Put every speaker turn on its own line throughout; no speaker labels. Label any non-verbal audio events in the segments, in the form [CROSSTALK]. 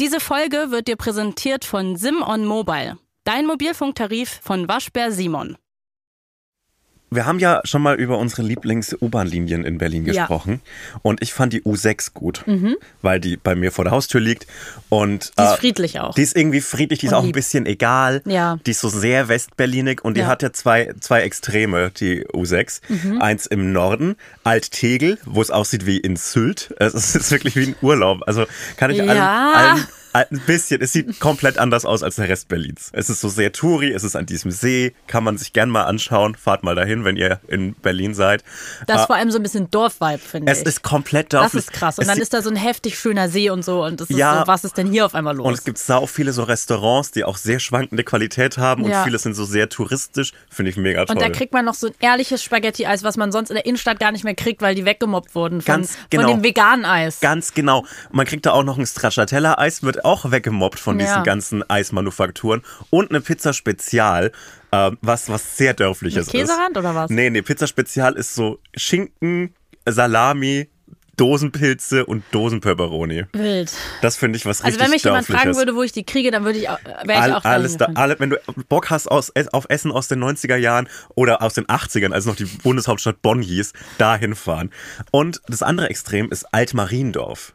Diese Folge wird dir präsentiert von Sim on Mobile, dein Mobilfunktarif von Waschbär Simon.
Wir haben ja schon mal über unsere Lieblings-U-Bahn-Linien in Berlin
Ja.
gesprochen. Und ich fand die U6 gut, weil die bei mir vor der Haustür liegt. Und,
Mhm. Die ist
äh,
friedlich auch.
Die ist irgendwie friedlich, die ist
Und
auch ein
lieb.
bisschen egal.
Ja.
Die ist so sehr westberlinig und die
Ja.
hat ja zwei, zwei Extreme, die U6.
Mhm.
Eins im Norden, Alt-Tegel, wo es aussieht wie in Sylt. Es ist wirklich wie ein Urlaub. Also kann ich allen,
Ja.
allen ein bisschen, es sieht komplett anders aus als der Rest Berlins. Es ist so sehr Touri, es ist an diesem See, kann man sich gern mal anschauen. Fahrt mal dahin, wenn ihr in Berlin seid.
Das ist
Ah,
vor allem so ein bisschen Dorfvibe, finde ich.
es ist komplett
das
dafür.
ist krass. Und
es
dann ist da so ein heftig schöner See und so. Und das ist
Ja.
so, was ist denn hier auf einmal los?
Und es gibt sau viele so Restaurants, die auch sehr schwankende Qualität haben und
Ja.
viele sind so sehr touristisch. Finde ich mega toll.
Und da kriegt man noch so ein ehrliches Spaghetti-Eis, was man sonst in der Innenstadt gar nicht mehr kriegt, weil die weggemobbt wurden von,
Ganz genau.
von dem veganen Eis.
Ganz genau. Und man kriegt da auch noch ein Stracciatella-Eis, wird auch weggemobbt von
Ja.
diesen ganzen Eismanufakturen. Und eine Pizza Spezial, ähm, was, was sehr dörfliches
Mit Käserand
ist.
oder was?
Nee, nee, Pizza Spezial ist so Schinken, Salami, Dosenpilze und Dosenpepperoni.
Wild.
Das finde ich was
Also
richtig
wenn mich jemand fragen würde, wo ich die kriege, dann würde ich auch, wäre ich
All,
auch
alles da, alle, wenn du Bock hast aus, auf Essen aus den 90er Jahren oder aus den 80ern, als noch die Bundeshauptstadt Bonn hieß, dahin fahren. Und das andere Extrem ist Altmariendorf.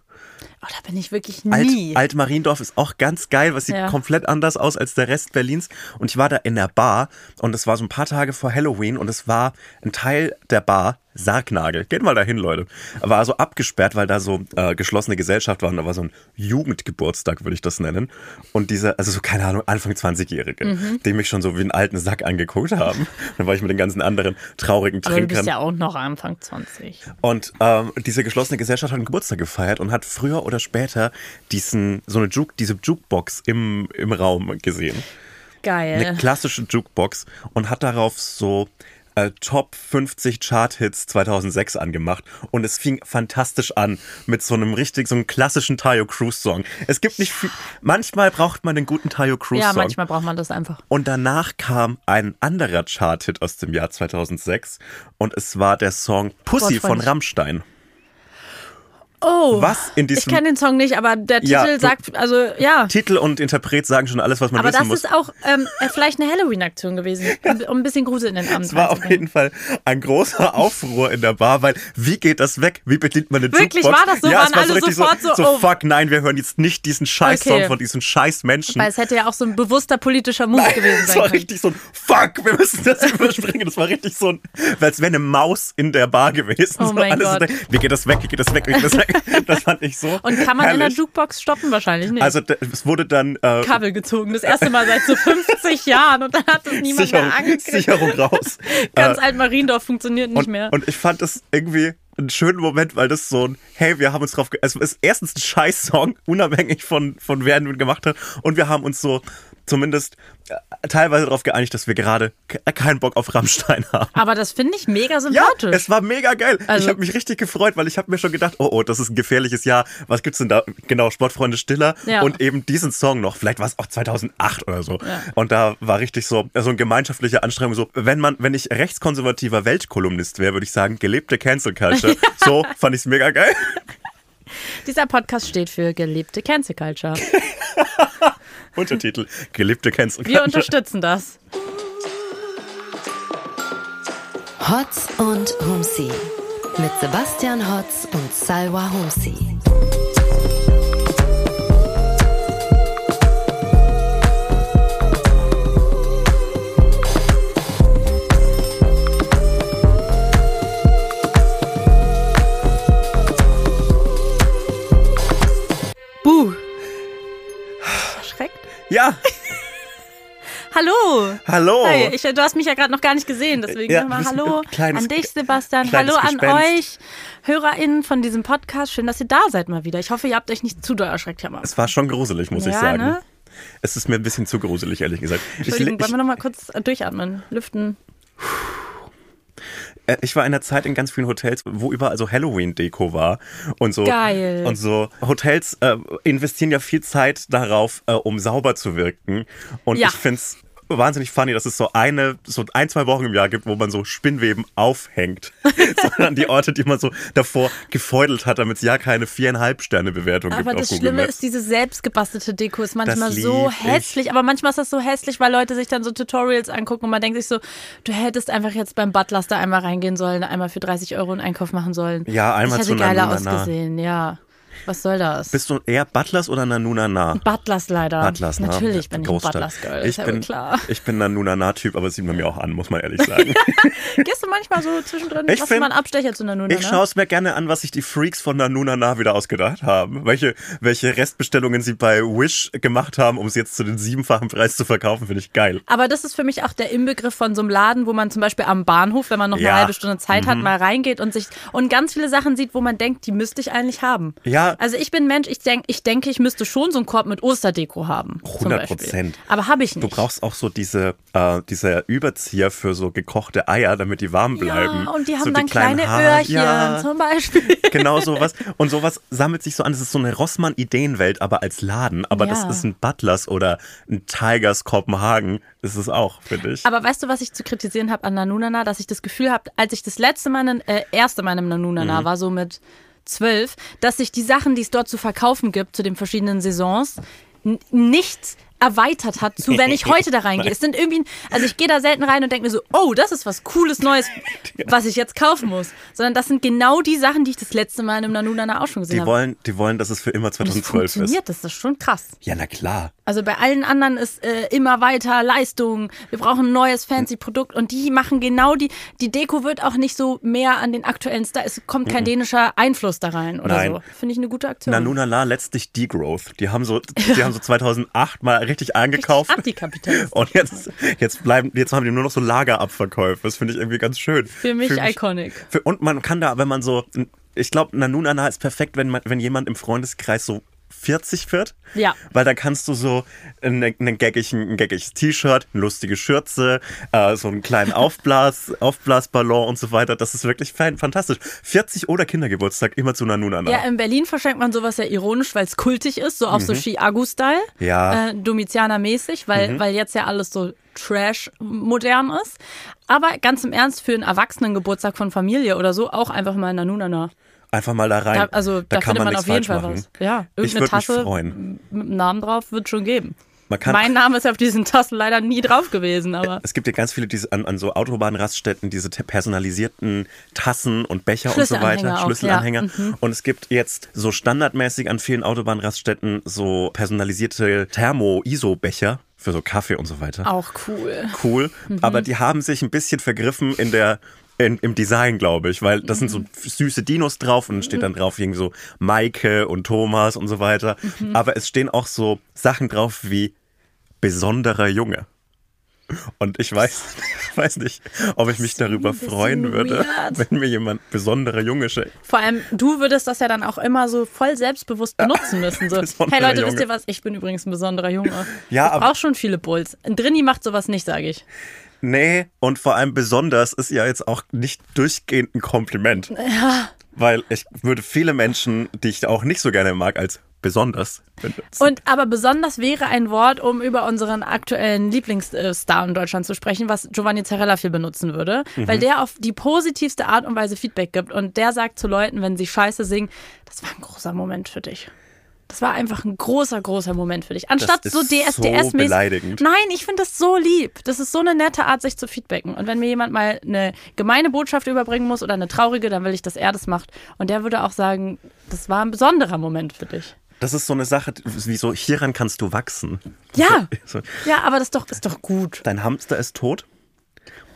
Oh, da bin ich wirklich
Alt,
nie.
Altmariendorf ist auch ganz geil, was sieht
Ja.
komplett anders aus als der Rest Berlins. Und ich war da in der Bar und es war so ein paar Tage vor Halloween und es war ein Teil der Bar Sargnagel. Geht mal dahin, Leute. War so abgesperrt, weil da so äh, geschlossene Gesellschaft war und da war so ein Jugendgeburtstag, würde ich das nennen. Und diese, also so, keine Ahnung, Anfang 20-Jährige,
Mhm.
die mich schon so wie einen alten Sack angeguckt haben. [LAUGHS] Dann war ich mit den ganzen anderen traurigen
Aber du
Trinkern.
bist ja auch noch Anfang 20.
Und ähm, diese geschlossene Gesellschaft hat einen Geburtstag gefeiert und hat früher oder später diesen, so eine Juke, diese Jukebox im, im Raum gesehen.
Geil.
Eine klassische Jukebox und hat darauf so äh, Top 50 Chart-Hits 2006 angemacht. Und es fing fantastisch an mit so einem richtig, so einem klassischen Tayo Cruz-Song. Es gibt nicht viel, manchmal braucht man einen guten Tayo
ja,
Cruz-Song.
manchmal braucht man das einfach.
Und danach kam ein anderer Chart-Hit aus dem Jahr 2006 und es war der Song Pussy von
Wortfreundlich.
Rammstein.
Oh,
Was in
ich
diesem
kenne den Song nicht, aber der Titel
Ja,
sagt, also ja.
Titel und Interpret sagen schon alles, was man
Aber
wissen
das
muss.
ist auch ähm, äh, vielleicht eine Halloween-Aktion gewesen, um, um ein bisschen Grusel in den Abend
Es war auf jeden Fall ein großer Aufruhr in der Bar, weil wie geht das weg? Wie bedient man eine
Wirklich,
Jukebox?
war das so?
Ja,
Waren
es war so
alle
richtig
sofort so,
so,
oh.
fuck, nein, wir hören jetzt nicht diesen Scheiß-Song
Okay.
von diesen scheiß Menschen.
Weil es hätte ja auch so ein bewusster politischer Move gewesen
Es
sein
war
können.
richtig so ein Fuck, wir müssen das [LAUGHS] überspringen. Das war richtig so ein, als wäre eine Maus in der Bar gewesen.
Oh
so
mein Gott.
So, wie geht das weg? Wie geht das weg? Wie geht das weg? [LAUGHS] Das fand ich so.
Und kann man in der
herrlich.
Jukebox stoppen? Wahrscheinlich nicht.
Also es wurde dann äh,
Kabel gezogen. Das erste Mal seit so 50 Jahren und dann hat es niemand
Sicherung,
mehr angekriegt.
Sicherung raus. [LAUGHS]
Ganz
Äh,
alt Mariendorf funktioniert nicht
und,
mehr.
und ich fand das irgendwie einen schönen Moment, weil das so ein, hey, wir haben uns drauf, ge es ist erstens ein Scheiß-Song, unabhängig von, von wer ihn gemacht hat, und wir haben uns so zumindest äh, teilweise darauf geeinigt, dass wir gerade ke- keinen Bock auf Rammstein [LAUGHS] haben.
Aber das finde ich mega
Ja,
sympathisch.
es war mega geil.
Also-
ich habe mich richtig gefreut, weil ich habe mir schon gedacht, oh, oh, das ist ein gefährliches Jahr. Was gibt's denn da? Genau, Sportfreunde Stiller
Ja.
und eben diesen Song noch. Vielleicht war es auch 2008 oder so.
Ja.
Und da war richtig so so eine gemeinschaftliche Anstrengung. So, wenn man, wenn ich rechtskonservativer Weltkolumnist wäre, würde ich sagen, gelebte Cancel Culture. [LAUGHS] So fand ich's mega geil. [LAUGHS]
Dieser Podcast steht für gelebte Cancel Culture. [LAUGHS]
Untertitel: Gelebte Cancel
Wir
Culture.
unterstützen das.
Hotz und Humsi. Mit Sebastian Hotz und Salwa Humsi.
Ja, [LAUGHS]
Hallo.
hallo.
Hi, ich, du hast mich ja gerade noch gar nicht gesehen, deswegen
Ja,
nochmal
sind
Hallo
ein kleines-
an dich, Sebastian. Hallo an
Gespenst.
euch, HörerInnen von diesem Podcast. Schön, dass ihr da seid mal wieder. Ich hoffe, ihr habt euch nicht zu doll erschreckt, Jammer.
Es war schon gruselig, muss ich
Ja,
sagen.
ne?
Es ist mir ein bisschen zu gruselig, ehrlich gesagt. Ich,
Entschuldigung,
ich,
wollen wir nochmal kurz durchatmen, lüften?
Äh, Ich war in der Zeit in ganz vielen Hotels, wo überall so Halloween-Deko war und so.
Geil.
Und so Hotels äh, investieren ja viel Zeit darauf, äh, um sauber zu wirken. Und
Ja.
ich find's wahnsinnig funny, dass es so eine, so ein, zwei Wochen im Jahr gibt, wo man so Spinnweben aufhängt. [LAUGHS] Sondern die Orte, die man so davor gefeudelt hat, damit es ja keine viereinhalb Sterne Bewertung gibt
Aber das Schlimme ist, diese selbstgebastelte Deko ist manchmal so
lieb ich.
hässlich. Aber manchmal ist das so hässlich, weil Leute sich dann so Tutorials angucken und man denkt sich so, du hättest einfach jetzt beim Butlers da einmal reingehen sollen, einmal für 30 Euro einen Einkauf machen sollen.
Ja, einmal
das
zu
hätte geiler
Nanunana.
ausgesehen, ja. Was soll das?
Bist du eher Butlers oder Nanuna nah?
Butlers leider.
Butlers, ne?
Natürlich bin ich ein. Butlers Girl,
Ich
ja
bin,
klar.
ich bin Nanuna nah Typ, aber es sieht man mir auch an, muss man ehrlich [LAUGHS] sagen.
Gehst du manchmal so zwischendrin,
Ich
machst du
find-
mal einen Abstecher zu Nanuna,
Ich schaue es mir gerne an, was sich die Freaks von Nanuna nah wieder ausgedacht haben. Welche, welche Restbestellungen sie bei Wish gemacht haben, um es jetzt zu den siebenfachen Preis zu verkaufen, finde ich geil.
Aber das ist für mich auch der Inbegriff von so einem Laden, wo man zum Beispiel am Bahnhof, wenn man noch
Ja. Mhm.
eine halbe Stunde Zeit hat, mal reingeht und sich und ganz viele Sachen sieht, wo man denkt, die müsste ich eigentlich haben.
Ja.
Also ich bin Mensch, ich denke, ich denke, ich müsste schon so einen Korb mit Osterdeko haben. zum
100
Beispiel.
Prozent.
Aber habe ich nicht.
Du brauchst auch so diese, äh, diese Überzieher für so gekochte Eier, damit die warm bleiben.
ja, und die
so
haben dann
kleinen
kleine
Haar-
Öhrchen
Ja,
zum Beispiel. [LAUGHS]
genau sowas. Und sowas sammelt sich so an. Das ist so eine Rossmann-Ideenwelt, aber als Laden. Aber
Ja.
das ist ein Butlers oder ein Tigers Kopenhagen. Ist auch, finde ich.
Aber weißt du, was ich zu kritisieren habe an Nanunana? Dass ich das Gefühl habe, als ich das letzte Mal, äh, erste Mal im
Mhm.
Nanunana war, so mit zwölf, dass sich die Sachen, die es dort zu verkaufen gibt, zu den verschiedenen Saisons, nichts erweitert hat zu, wenn ich heute da reingehe. Es sind irgendwie, also ich gehe da selten rein und denke mir so, oh, das ist was Cooles Neues, was ich jetzt kaufen muss. Sondern das sind genau die Sachen, die ich das letzte Mal im Nanunana auch schon gesehen
die
habe.
wollen, die wollen, dass es für immer
Und das
2012 ist.
funktioniert, das ist schon krass.
Ja, na klar.
Also bei allen anderen ist äh, immer weiter Leistung. Wir brauchen ein neues fancy Produkt und die machen genau die. Die Deko wird auch nicht so mehr an den aktuellen Style. Es kommt kein dänischer Einfluss da rein oder
Nein.
so. Finde ich eine gute Aktion.
Nanunala letztlich Degrowth. Die haben so, [LAUGHS] die haben so 2008 mal richtig eingekauft.
Antikapitalist.
Und jetzt, jetzt bleiben, jetzt haben die nur noch so Lagerabverkäufe. Das finde ich irgendwie ganz schön.
Für mich iconic.
Für, und man kann da, wenn man so, ich glaube, Nanunana ist perfekt, wenn man, wenn jemand im Freundeskreis so 40 wird.
Ja.
Weil da kannst du so einen, einen gaggigen, ein gaggiges T-Shirt, eine lustige Schürze, äh, so einen kleinen [LAUGHS] Aufblas, Aufblasballon und so weiter. Das ist wirklich fan- fantastisch. 40 oder Kindergeburtstag immer zu Nanunana.
Ja, in Berlin verschenkt man sowas ja ironisch, weil es kultig ist, so auf so Ski-Agu-Style.
Mhm. Ja.
Äh, Domizianer-mäßig, weil, weil jetzt ja alles so trash-modern ist. Aber ganz im Ernst, für einen Erwachsenengeburtstag von Familie oder so, auch einfach mal Nanunana.
Einfach mal da rein.
Da, also da,
kann
findet man,
nichts
auf jeden Fall
machen.
was. Ja,
Ich
irgendeine
würde mich
Tasse
freuen.
mit einem Namen drauf wird schon geben.
Man kann,
mein Name ist auf diesen Tassen leider nie drauf gewesen, aber [LAUGHS]
es gibt ja ganz viele diese, an, an so Autobahnraststätten, diese te- personalisierten Tassen und Becher und so weiter,
auch,
Schlüsselanhänger.
ja. Mhm.
Und es gibt jetzt so standardmäßig an vielen Autobahnraststätten so personalisierte Thermo-ISO-Becher für so Kaffee und so weiter.
auch cool.
Cool.
Mhm.
Aber die haben sich ein bisschen vergriffen in der in, im Design, glaube ich, weil das sind so süße Dinos drauf und dann steht dann drauf irgendwie so Maike und Thomas und so weiter.
Mhm.
Aber es stehen auch so Sachen drauf wie besonderer Junge. Und ich weiß, [LAUGHS] weiß nicht, ob ich mich darüber freuen würde,
weird.
wenn mir jemand besonderer Junge schickt.
Vor allem, du würdest das ja dann auch immer so voll selbstbewusst benutzen müssen. So, [LAUGHS] hey Leute,
Junge.
wisst ihr was? Ich bin übrigens ein besonderer Junge.
Ja,
ich
aber-
brauche schon viele Bulls. Ein Drini macht sowas nicht, sage ich.
Nee, und vor allem besonders ist ja jetzt auch nicht durchgehend ein Kompliment.
Ja.
Weil ich würde viele Menschen, die ich auch nicht so gerne mag, als besonders benutzen.
Und aber besonders wäre ein Wort, um über unseren aktuellen Lieblingsstar in Deutschland zu sprechen, was Giovanni Zarella viel benutzen würde,
Mhm.
weil der auf die positivste Art und Weise Feedback gibt und der sagt zu Leuten, wenn sie Scheiße singen, das war ein großer Moment für dich. Das war einfach ein großer, großer Moment für dich. Anstatt
ist
so
so
DSDS-mäßig.
beleidigend.
Nein, ich finde das so lieb. Das ist so eine nette Art, sich zu feedbacken. Und wenn mir jemand mal eine gemeine Botschaft überbringen muss oder eine traurige, dann will ich, dass er das macht. Und der würde auch sagen, das war ein besonderer Moment für dich.
Das ist so eine Sache, wie so, hieran kannst du wachsen.
Ja. [LAUGHS]
So,
Ja, aber das ist doch, ist doch gut.
dein Hamster ist tot,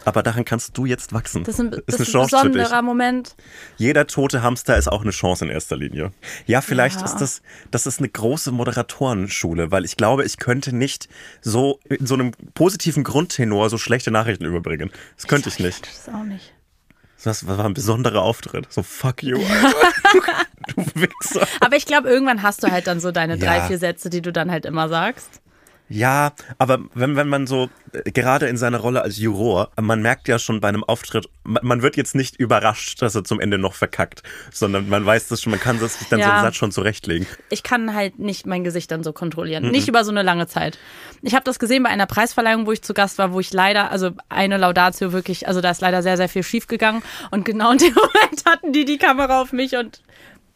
aber daran kannst du jetzt wachsen.
Das ist ein, das
eine
ist ein besonderer Moment.
Jeder tote Hamster ist auch eine Chance in erster Linie. Ja, vielleicht
Ja.
ist das, das ist eine große Moderatorenschule, weil ich glaube, ich könnte nicht so in so einem positiven Grundtenor so schlechte Nachrichten überbringen. Das könnte ich nicht.
Das ist auch nicht.
Das war ein besonderer Auftritt. So, fuck you, Alter. [LAUGHS] du Wichser.
Aber ich glaube, irgendwann hast du halt dann so deine drei,
Ja.
vier Sätze, die du dann halt immer sagst.
Ja, aber wenn, wenn man so, äh, gerade in seiner Rolle als Juror, man merkt ja schon bei einem Auftritt, man, man wird jetzt nicht überrascht, dass er zum Ende noch verkackt, sondern man weiß das schon, man kann sich dann so
Ja.
einen Satz schon zurechtlegen.
ich kann halt nicht mein Gesicht dann so kontrollieren. Nicht über so eine lange Zeit. Ich habe das gesehen bei einer Preisverleihung, wo ich zu Gast war, wo ich leider, also eine Laudatio wirklich, also da ist leider sehr, sehr viel schief gegangen. Und genau in dem [LAUGHS] Moment hatten die die Kamera auf mich und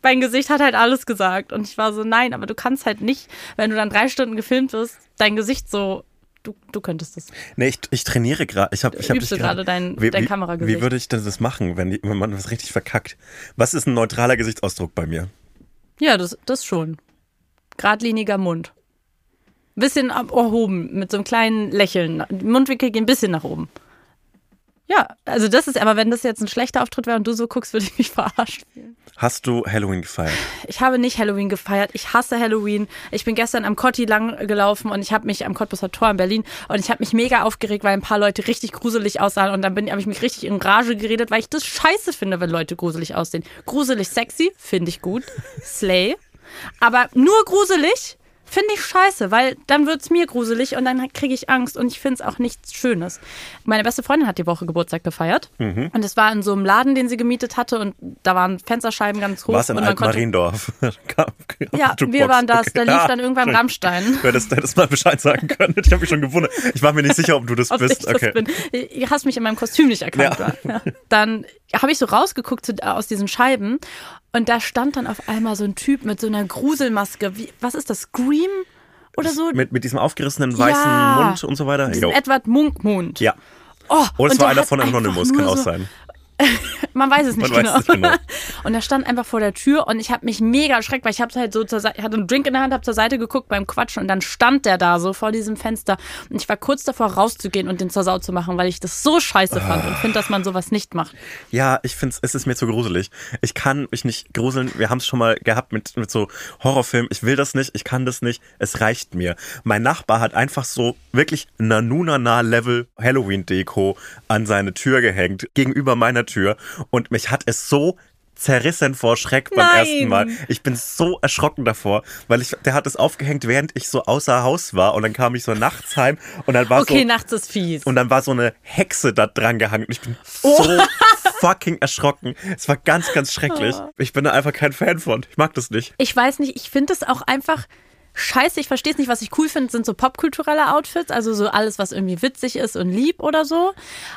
mein Gesicht hat halt alles gesagt. Und ich war so, nein, aber du kannst halt nicht, wenn du dann drei Stunden gefilmt wirst, dein Gesicht so, du, du könntest es.
Nee, ich, ich trainiere gerade. Ich hab, ich hab
Übst
dich
du gerade dein-
wie,
dein
wie-
Kameragesicht?
Wie würde ich denn das machen, wenn, die, wenn man was richtig verkackt? Was ist ein neutraler Gesichtsausdruck bei mir?
Ja, das, das schon. Gradliniger Mund. Bisschen erhoben, mit so einem kleinen Lächeln. Die Mundwinkel gehen ein bisschen nach oben. Ja, also das ist, aber wenn das jetzt ein schlechter Auftritt wäre und du so guckst, würde ich mich [LAUGHS] verarscht fühlen.
Hast du Halloween gefeiert?
Ich habe nicht Halloween gefeiert. Ich hasse Halloween. Ich bin gestern am Cotti lang gelaufen und ich habe mich am Cottbusser Tor in Berlin und ich habe mich mega aufgeregt, weil ein paar Leute richtig gruselig aussahen und dann bin habe ich mich richtig in Rage geredet, weil ich das scheiße finde, wenn Leute gruselig aussehen. Gruselig sexy finde ich gut. Slay. Aber nur gruselig finde ich scheiße, weil dann wird's mir gruselig und dann kriege ich Angst und ich finde es auch nichts Schönes. Meine beste Freundin hat die Woche Geburtstag gefeiert
Mhm.
und es war in so einem Laden, den sie gemietet hatte und da waren Fensterscheiben ganz hoch.
War es in Altmariendorf? [LAUGHS]
Ja, wir waren das. Da
Okay.
lief
Ah,
dann irgendwann. Rammstein.
Du hättest, hättest mal Bescheid sagen können. Ich habe mich schon gewundert. Ich war mir nicht sicher, ob du das
Ob
bist.
ich das
okay.
bin. Du hast mich in meinem Kostüm nicht erkannt.
Ja.
Ja. Dann habe ich so rausgeguckt aus diesen Scheiben und da stand dann auf einmal so ein Typ mit so einer Gruselmaske. Wie, was ist das? Scream oder so?
Mit, mit diesem aufgerissenen weißen
Ja.
Mund und so weiter?
Edward Munk-Mund.
Ja.
Oh,
Oder es
und
war
der
einer von Anonymous, kann auch
so,
sein. [LAUGHS]
Man weiß es nicht,
Man
genau.
es genau. [LAUGHS]
Und er stand einfach vor der Tür und ich habe mich mega erschreckt, weil ich habe halt so zur Seite, ich hatte einen Drink in der Hand, habe zur Seite geguckt beim Quatschen und dann stand der da so vor diesem Fenster und ich war kurz davor rauszugehen und den zur Sau zu machen, weil ich das so scheiße fand und finde, dass man sowas nicht macht.
Ja, ich finde es ist mir zu gruselig. Ich kann mich nicht gruseln. Wir haben es schon mal gehabt mit, mit so Horrorfilmen. Ich will das nicht, ich kann das nicht. Es reicht mir. Mein Nachbar hat einfach so wirklich Nanunana-Level Halloween-Deko an seine Tür gehängt, gegenüber meiner Tür. Und mich hat es so zerrissen vor Schreck beim
Nein.
ersten Mal. Ich bin so erschrocken davor, weil ich, der hat es aufgehängt, während ich so außer Haus war. Und dann kam ich so nachts heim und dann war
Okay,
so,
nachts ist fies.
und dann war so eine Hexe da dran gehangen. Und ich bin
Oh.
so fucking erschrocken. Es war ganz, ganz schrecklich.
Oh.
Ich bin da einfach kein Fan von. Ich mag das nicht.
Ich weiß nicht, ich finde es auch einfach scheiße. Ich verstehe es nicht. Was ich cool finde, sind so popkulturelle Outfits, also so alles, was irgendwie witzig ist und lieb oder so.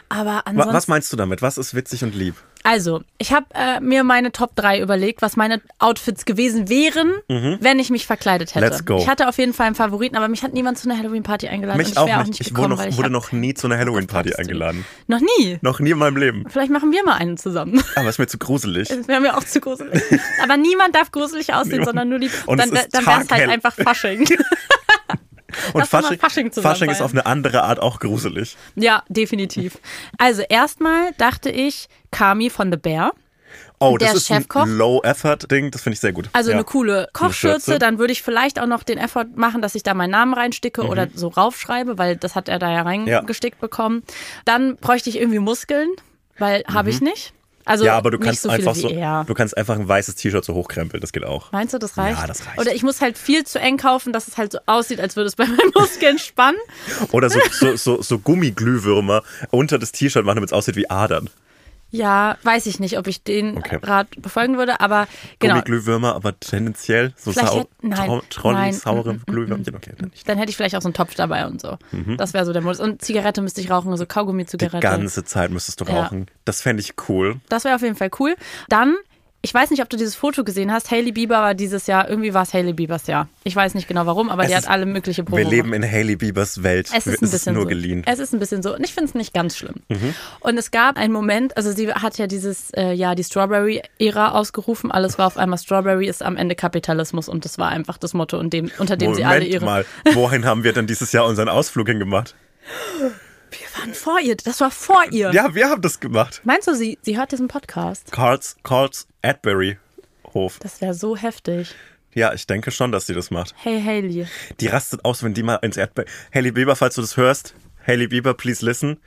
Aber ansonsten.
Was meinst du damit? Was ist witzig und lieb?
Also, ich habe äh, mir meine Top 3 überlegt, was meine Outfits gewesen wären, wenn ich mich verkleidet hätte.
Mhm. Let's go.
Ich hatte auf jeden Fall einen Favoriten, aber mich hat niemand zu einer Halloween-Party eingeladen.
Mich
ich
auch nicht.
auch nicht
ich
gekommen,
wurde, noch,
ich
wurde noch nie zu einer Halloween-Party eingeladen.
Noch nie.
Noch nie in meinem Leben.
Vielleicht machen wir mal einen zusammen.
Aber ist mir zu gruselig. [LAUGHS]
Das wäre mir auch zu gruselig. Aber niemand darf gruselig aussehen,
Niemand.
sondern nur die.
Und
dann dann wäre es halt einfach Fasching. [LAUGHS]
Und
Lass
Fasching,
Fasching
Fasching ist auf eine andere Art auch gruselig.
ja, definitiv. Also, erstmal dachte ich Kami von The Bear.
Oh, das
ist
ist ein
Chefkoch.
Low-Effort-Ding. Das finde ich sehr gut.
Also
ja.
eine coole Kochschürze,
Schürze.
dann würde ich vielleicht auch noch den Effort machen, dass ich da meinen Namen reinsticke oder
Mhm.
so raufschreibe, weil das hat er da ja reingestickt bekommen. Dann bräuchte ich irgendwie Muskeln, weil habe ich nicht. Also
Mhm. Ja, aber du kannst
so
einfach so,
er.
du kannst einfach ein weißes T-Shirt so hochkrempeln. Das geht auch.
Meinst du, das reicht?
Ja, das reicht.
Oder ich muss halt viel zu eng kaufen, dass es halt so aussieht, als würde es bei meinen [LAUGHS] Muskeln spannen.
Oder so, so, so, so Gummiglühwürmer unter das T-Shirt machen, damit es aussieht wie Adern.
Ja, weiß ich nicht, ob ich den
Okay.
Rat befolgen würde, aber genau.
Gummiglühwürmer, aber tendenziell so sau,
hätt- nein,
Tro Trolli,
nein,
saure
mm, mm,
Glühwürmchen. Okay, dann nicht.
Dann hätte ich vielleicht auch so einen Topf dabei und so.
Mhm.
Das wäre so der Modus. Und Zigarette müsste ich rauchen, also
Die
Kaugummi-Zigarette.
ganze Zeit müsstest du
Ja.
rauchen. Das fände ich cool.
Das wäre auf jeden Fall cool. Dann, ich weiß nicht, ob du dieses Foto gesehen hast. Hailey Bieber war dieses Jahr, irgendwie war es Hailey Biebers Jahr. Ich weiß nicht genau warum, aber
Es
die
ist-
hat alle mögliche Proben.
Wir leben in Hailey Biebers Welt.
Es ist ein bisschen
nur
so.
geliehen. Mhm.
Es ist ein bisschen so. Und ich finde es nicht ganz schlimm. Und es gab einen Moment, also sie hat ja dieses, äh, ja, die Strawberry-Ära ausgerufen. Alles war auf einmal Strawberry, ist am Ende Kapitalismus. Und das war einfach das Motto, dem, unter dem sie alle
Moment
ihre.
mal, wohin haben wir denn dieses Jahr unseren Ausflug hingemacht? [LAUGHS]
Wir waren vor ihr. Das war vor ihr.
Ja, wir haben das gemacht.
Meinst du, sie, sie hört diesen Podcast?
Carls, Carls Adbury Hof.
Das wäre so heftig.
Ja, ich denke schon, dass sie das macht.
Hey, Hailey.
Die rastet aus, wenn die mal ins Erdbeer. Hailey Bieber, falls du das hörst. Hailey Bieber, please listen.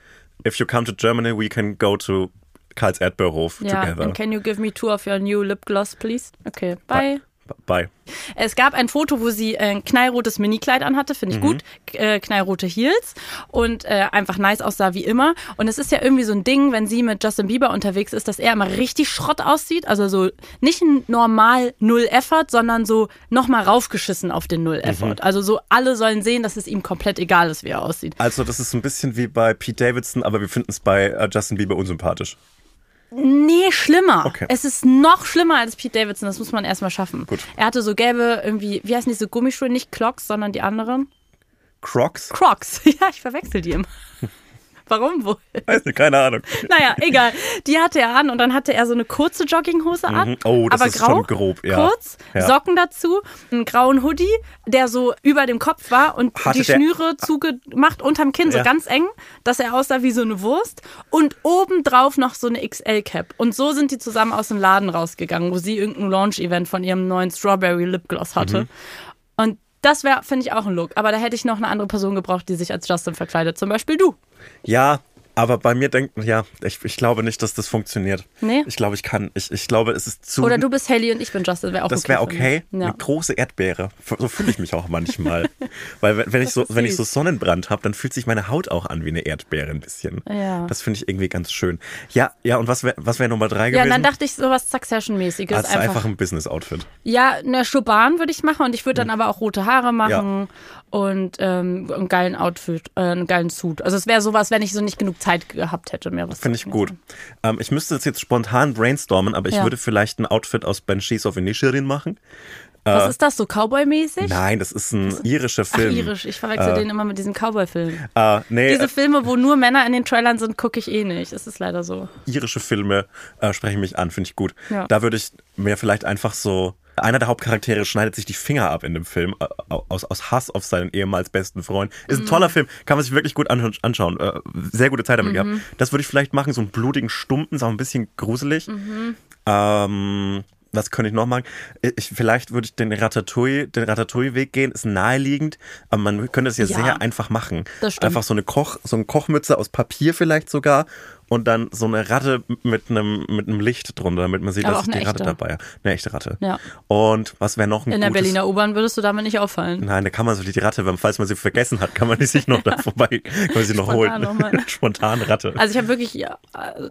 If you come to Germany, we can go to Karls Erdbeerhof
Ja,
together.
and can you give me two of your new lip gloss, please? Okay, bye.
Bei.
Es gab ein Foto, wo sie äh, ein knallrotes Minikleid anhatte, finde ich
Mhm.
gut, äh, knallrote Heels und äh, einfach nice aussah wie immer. Und es ist ja irgendwie so ein Ding, wenn sie mit Justin Bieber unterwegs ist, dass er immer richtig Schrott aussieht. Also so nicht ein normal Null-Effort, sondern so nochmal raufgeschissen auf den Null-Effort.
Mhm.
Also so alle sollen sehen, dass es ihm komplett egal ist, wie er aussieht.
Also das ist ein bisschen wie bei Pete Davidson, aber wir finden es bei äh, Justin Bieber unsympathisch.
Nee, schlimmer.
Okay.
Es ist noch schlimmer als Pete Davidson, das muss man erstmal schaffen.
Gut.
Er hatte so gelbe, irgendwie, wie heißen die so Gummischuhe, nicht Clocks, sondern die anderen.
Crocs?
Crocs. [LAUGHS] Ja, ich verwechsel die immer. [LAUGHS] Warum wohl?
Weiß nicht, keine Ahnung.
Naja, egal. Die hatte er an und dann hatte er so eine kurze Jogginghose an.
Mhm. Oh, das
aber
ist
grau,
schon grob, ja.
Kurz,
Ja.
Socken dazu, einen grauen Hoodie, der so über dem Kopf war und
Hatte
die Schnüre zugemacht unterm Kinn, so
Ja.
ganz eng, dass er aussah wie so eine Wurst. Und obendrauf noch so eine XL-Cap. Und so sind die zusammen aus dem Laden rausgegangen, wo sie irgendein Launch-Event von ihrem neuen Strawberry Lipgloss hatte.
Mhm.
Das wäre, finde ich, auch ein Look. Aber da hätte ich noch eine andere Person gebraucht, die sich als Justin verkleidet. Zum Beispiel du.
Ja, aber bei mir denkt, ja, ich, ich glaube nicht, dass das funktioniert.
Nee?
Ich glaube, ich kann, ich, ich glaube, es ist zu.
Oder du bist Haley und ich bin Justin. Wäre auch
das
okay.
wäre okay.
Ja.
Eine große Erdbeere. So fühle ich mich auch manchmal. [LAUGHS] Weil wenn, wenn ich so, wenn ich so Sonnenbrand habe, dann fühlt sich meine Haut auch an wie eine Erdbeere ein bisschen.
Ja.
Das finde ich irgendwie ganz schön. Ja, ja, und was wäre was wär Nummer drei
Ja,
gewesen?
und dann dachte ich sowas Succession-mäßiges.
also
einfach.
einfach ein Business-Outfit.
Ja, eine Schuban würde ich machen und ich würde dann aber auch rote Haare machen und ähm, einen geilen Outfit, äh, einen geilen Suit. Also es wäre sowas, wenn ich so nicht genug Zeit gehabt hätte, mehr was
Finde ich gut. Ähm, ich müsste das jetzt spontan brainstormen, aber ich
Ja.
würde vielleicht ein Outfit aus Banshees of Inisherin machen.
Was ist das, so Cowboy-mäßig?
Nein, das ist ein irischer
Ach,
Film.
irisch. Ich verwechsel den immer mit diesen Cowboy-Filmen.
Äh, nee,
Diese
äh,
Filme, wo nur Männer in den Trailern sind, gucke ich eh nicht. Das ist leider so.
irische Filme äh, sprechen mich an, finde ich gut.
Ja.
Da würde ich mir vielleicht einfach so. Einer der Hauptcharaktere schneidet sich die Finger ab in dem Film äh, aus, aus Hass auf seinen ehemals besten Freund. Ist ein toller Film, kann man sich wirklich gut an, anschauen. Äh, sehr gute Zeit damit gehabt. Das würde ich vielleicht machen, so einen blutigen Stumpen, ist auch ein bisschen gruselig. Ähm, was könnte ich noch machen? Ich, vielleicht würde ich den Ratatouille, den Ratatouille-Weg gehen, ist naheliegend, aber man könnte es ja,
Ja.
sehr einfach machen.
Das stimmt.
Einfach so eine Koch, so eine Kochmütze aus Papier vielleicht sogar und dann so eine Ratte mit einem, mit einem Licht drunter, damit man sieht,
Aber
dass ist die
eine
Ratte
echte.
dabei. Eine echte Ratte.
Ja.
Und was wäre noch ein
In der
gutes?
Berliner U-Bahn würdest du damit nicht auffallen.
Nein, da kann man so die Ratte, wenn, falls man sie vergessen hat, kann man die sich noch da [LAUGHS] vorbei, kann man sie noch
Spontan
holen.
nochmal. [LAUGHS]
Spontan Ratte.
Also ich habe wirklich, ja,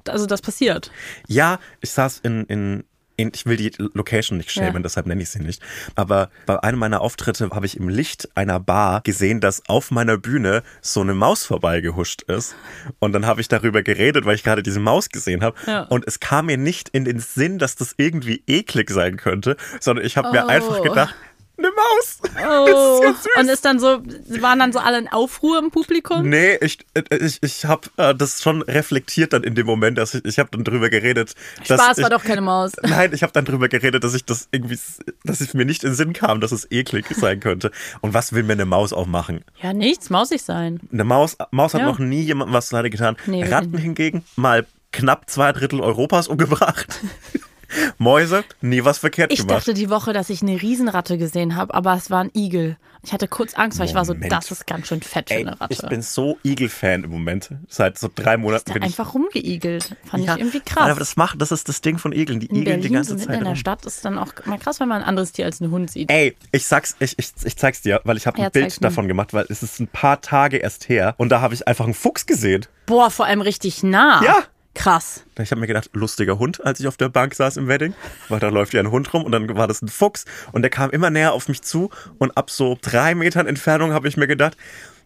also das passiert.
Ja, ich saß in, in ich will die Location nicht schämen,
Ja.
deshalb nenne ich sie nicht. Aber bei einem meiner Auftritte habe ich im Licht einer Bar gesehen, dass auf meiner Bühne so eine Maus vorbeigehuscht ist. Und dann habe ich darüber geredet, weil ich gerade diese Maus gesehen habe.
Ja.
Und es kam mir nicht in den Sinn, dass das irgendwie eklig sein könnte, sondern ich habe mir
Oh.
einfach gedacht, eine Maus. [LAUGHS]
Oh.
ganz süß.
Und ist dann so, waren dann so alle in Aufruhr im Publikum?
Nee, ich, äh, ich, ich habe äh, das schon reflektiert dann in dem Moment, dass ich, ich habe dann drüber geredet.
Spaß
ich,
war doch keine Maus. [LAUGHS]
Nein, ich habe dann drüber geredet, dass ich das irgendwie, dass es mir nicht in den Sinn kam, dass es eklig sein könnte. Und was will mir eine Maus auch machen?
Ja, nichts, mausig sein.
Eine Maus, Maus hat
Ja.
noch nie jemandem was leider getan.
Nee,
Ratten hingegen mal knapp zwei Drittel Europas umgebracht. [LAUGHS] Mäuse, nie was verkehrt
Ich
gemacht.
dachte die Woche, dass ich eine Riesenratte gesehen habe, aber es war ein Igel. Ich hatte kurz Angst, weil ich war so,
Moment.
das ist ganz schön fett für
Ey,
eine Ratte.
ich bin so Igel-Fan im Moment. Seit so drei Monaten bin ich.
einfach rumgeigelt. Fand
Ja,
ich irgendwie krass.
Aber das macht, das ist das Ding von Igeln. Die
in
igeln die ganze Zeit
in der. Stadt, ist dann auch mal krass, wenn man ein anderes Tier als einen Hund sieht.
Ey, ich sag's, ich, ich, ich zeig's dir, weil ich habe ein
Ja,
Bild davon gemacht, weil es ist ein paar Tage erst her und da habe ich einfach einen Fuchs gesehen.
Boah, vor allem richtig nah.
Ja.
Krass.
Ich habe mir gedacht, lustiger Hund, als ich auf der Bank saß im Wedding, weil da läuft ja ein Hund rum und dann war das ein Fuchs und der kam immer näher auf mich zu und ab so drei Metern Entfernung habe ich mir gedacht,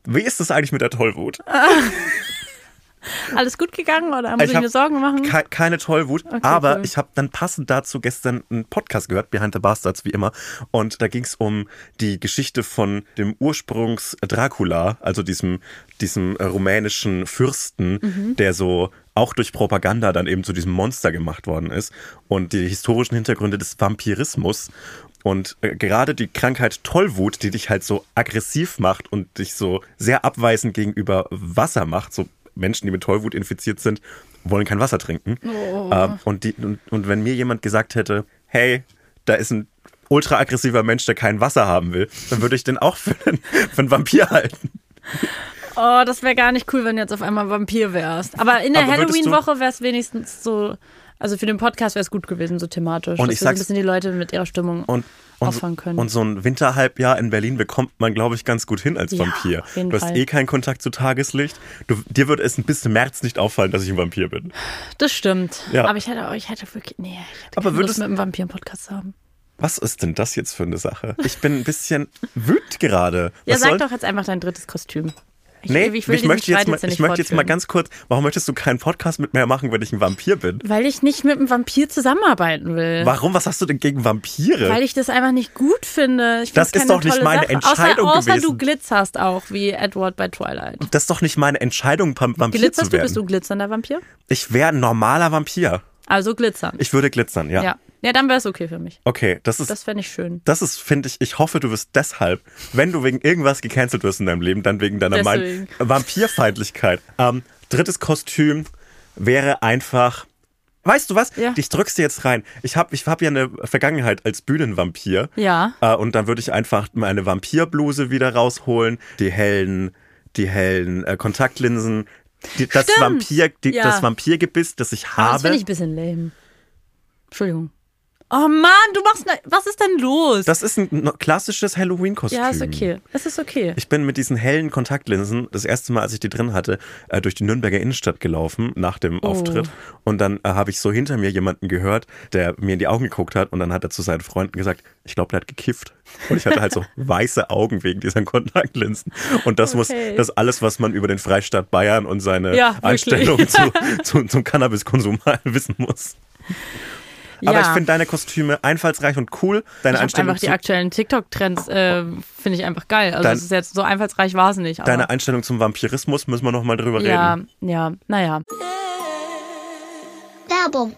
wie ist das eigentlich mit der Tollwut?
Alles gut gegangen oder haben Sie
Ich hab
mir Sorgen machen?
Ke keine Tollwut, aber
cool.
ich habe dann passend dazu gestern einen Podcast gehört, Behind the Bastards, wie immer. Und da ging es um die Geschichte von dem Ursprungs Dracula, also diesem, diesem äh, rumänischen Fürsten,
Mhm.
der so auch durch Propaganda dann eben zu diesem Monster gemacht worden ist. Und die historischen Hintergründe des Vampirismus. Und äh, gerade die Krankheit Tollwut, die dich halt so aggressiv macht und dich so sehr abweisend gegenüber Wasser macht, so Menschen, die mit Tollwut infiziert sind, wollen kein Wasser trinken. Ähm, und, die, und, und wenn mir jemand gesagt hätte, hey, da ist ein ultra aggressiver Mensch, der kein Wasser haben will, dann würde ich den auch für einen, für einen Vampir halten.
Oh, das wäre gar nicht cool, wenn du jetzt auf einmal Vampir wärst. Aber in der Halloween-Woche wäre es wenigstens so Also für den Podcast wäre es gut gewesen, so thematisch.
Und
dass
ich
so ein
sag's-
bisschen die Leute mit ihrer Stimmung
Und, und,
auffangen können.
und so ein Winterhalbjahr in Berlin bekommt man, glaube ich, ganz gut hin als
Ja,
Vampir. du hast
Fall.
eh keinen Kontakt zu Tageslicht. Du, dir wird es bis März nicht auffallen, dass ich ein Vampir bin.
das stimmt.
Ja.
Aber ich hätte, ich hätte wirklich, nee, ich hätte
Aber würdest-
Lust mit einem Vampir einen Podcast zu haben.
Was ist denn das jetzt für eine Sache? Ich bin ein bisschen wütend gerade.
Ja,
Was
sag
soll-
doch jetzt einfach dein drittes Kostüm. Ich,
Nee,
ich
ich, möchte jetzt mal, ich möchte jetzt mal ganz kurz, warum möchtest du keinen Podcast mit mir machen, wenn ich ein Vampir bin?
Weil ich nicht mit einem Vampir zusammenarbeiten will.
Warum? Was hast du denn gegen Vampire?
Weil ich das einfach nicht gut finde. Ich
Das ist doch nicht meine
Sache.
Entscheidung
außer, außer du
gewesen.
glitzerst auch, wie Edward bei Twilight.
das ist doch nicht meine Entscheidung, Vampir
Glitzerst
zu
du,
werden.
bist du glitzernder Vampir?
Ich wäre ein normaler Vampir.
Also glitzern.
Ich würde glitzern, ja.
ja. ja, dann wäre es okay für mich.
Okay, das ist
Das fände ich schön.
Das ist, finde ich, ich hoffe, du wirst deshalb, wenn du wegen irgendwas gecancelt wirst in deinem Leben, dann wegen deiner mein
Deswegen.
Vampirfeindlichkeit. Ähm, drittes Kostüm wäre einfach. Weißt du was?
Ja.
Ich drück's dir jetzt rein. Ich habe ich hab ja eine Vergangenheit als Bühnenvampir.
Ja.
Äh, und dann würde ich einfach meine Vampirbluse wieder rausholen, die hellen, die hellen äh, Kontaktlinsen, die, das
Stimmt.
Vampir, die,
Ja.
das Vampirgebiss, das ich
Aber das
habe.
finde ich ein bisschen lame. Entschuldigung. Oh Mann, du machst. Ne was ist denn los?
das ist ein klassisches Halloween-Kostüm.
ja, ist okay. Es ist okay.
Ich bin mit diesen hellen Kontaktlinsen das erste Mal, als ich die drin hatte, äh, durch die Nürnberger Innenstadt gelaufen nach dem
Oh.
Auftritt. Und dann äh, habe ich so hinter mir jemanden gehört, der mir in die Augen geguckt hat. Und dann hat er zu seinen Freunden gesagt, ich glaube, der hat gekifft. Und ich hatte halt so [LAUGHS] weiße Augen wegen dieser Kontaktlinsen. Und das muss,
Okay.
das ist alles, was man über den Freistaat Bayern und seine
Ja.
Einstellung zu, [LAUGHS] zu, zum Cannabiskonsum [LAUGHS] wissen muss. Aber
ja.
ich finde deine Kostüme einfallsreich und cool. Deine
ich
Einstellung
einfach die aktuellen TikTok-Trends äh, finde ich einfach geil. Also
Dein-
es ist jetzt so einfallsreich war es nicht. Aber
deine Einstellung zum Vampirismus müssen wir noch mal drüber
ja,
reden.
ja, naja.
Werbung.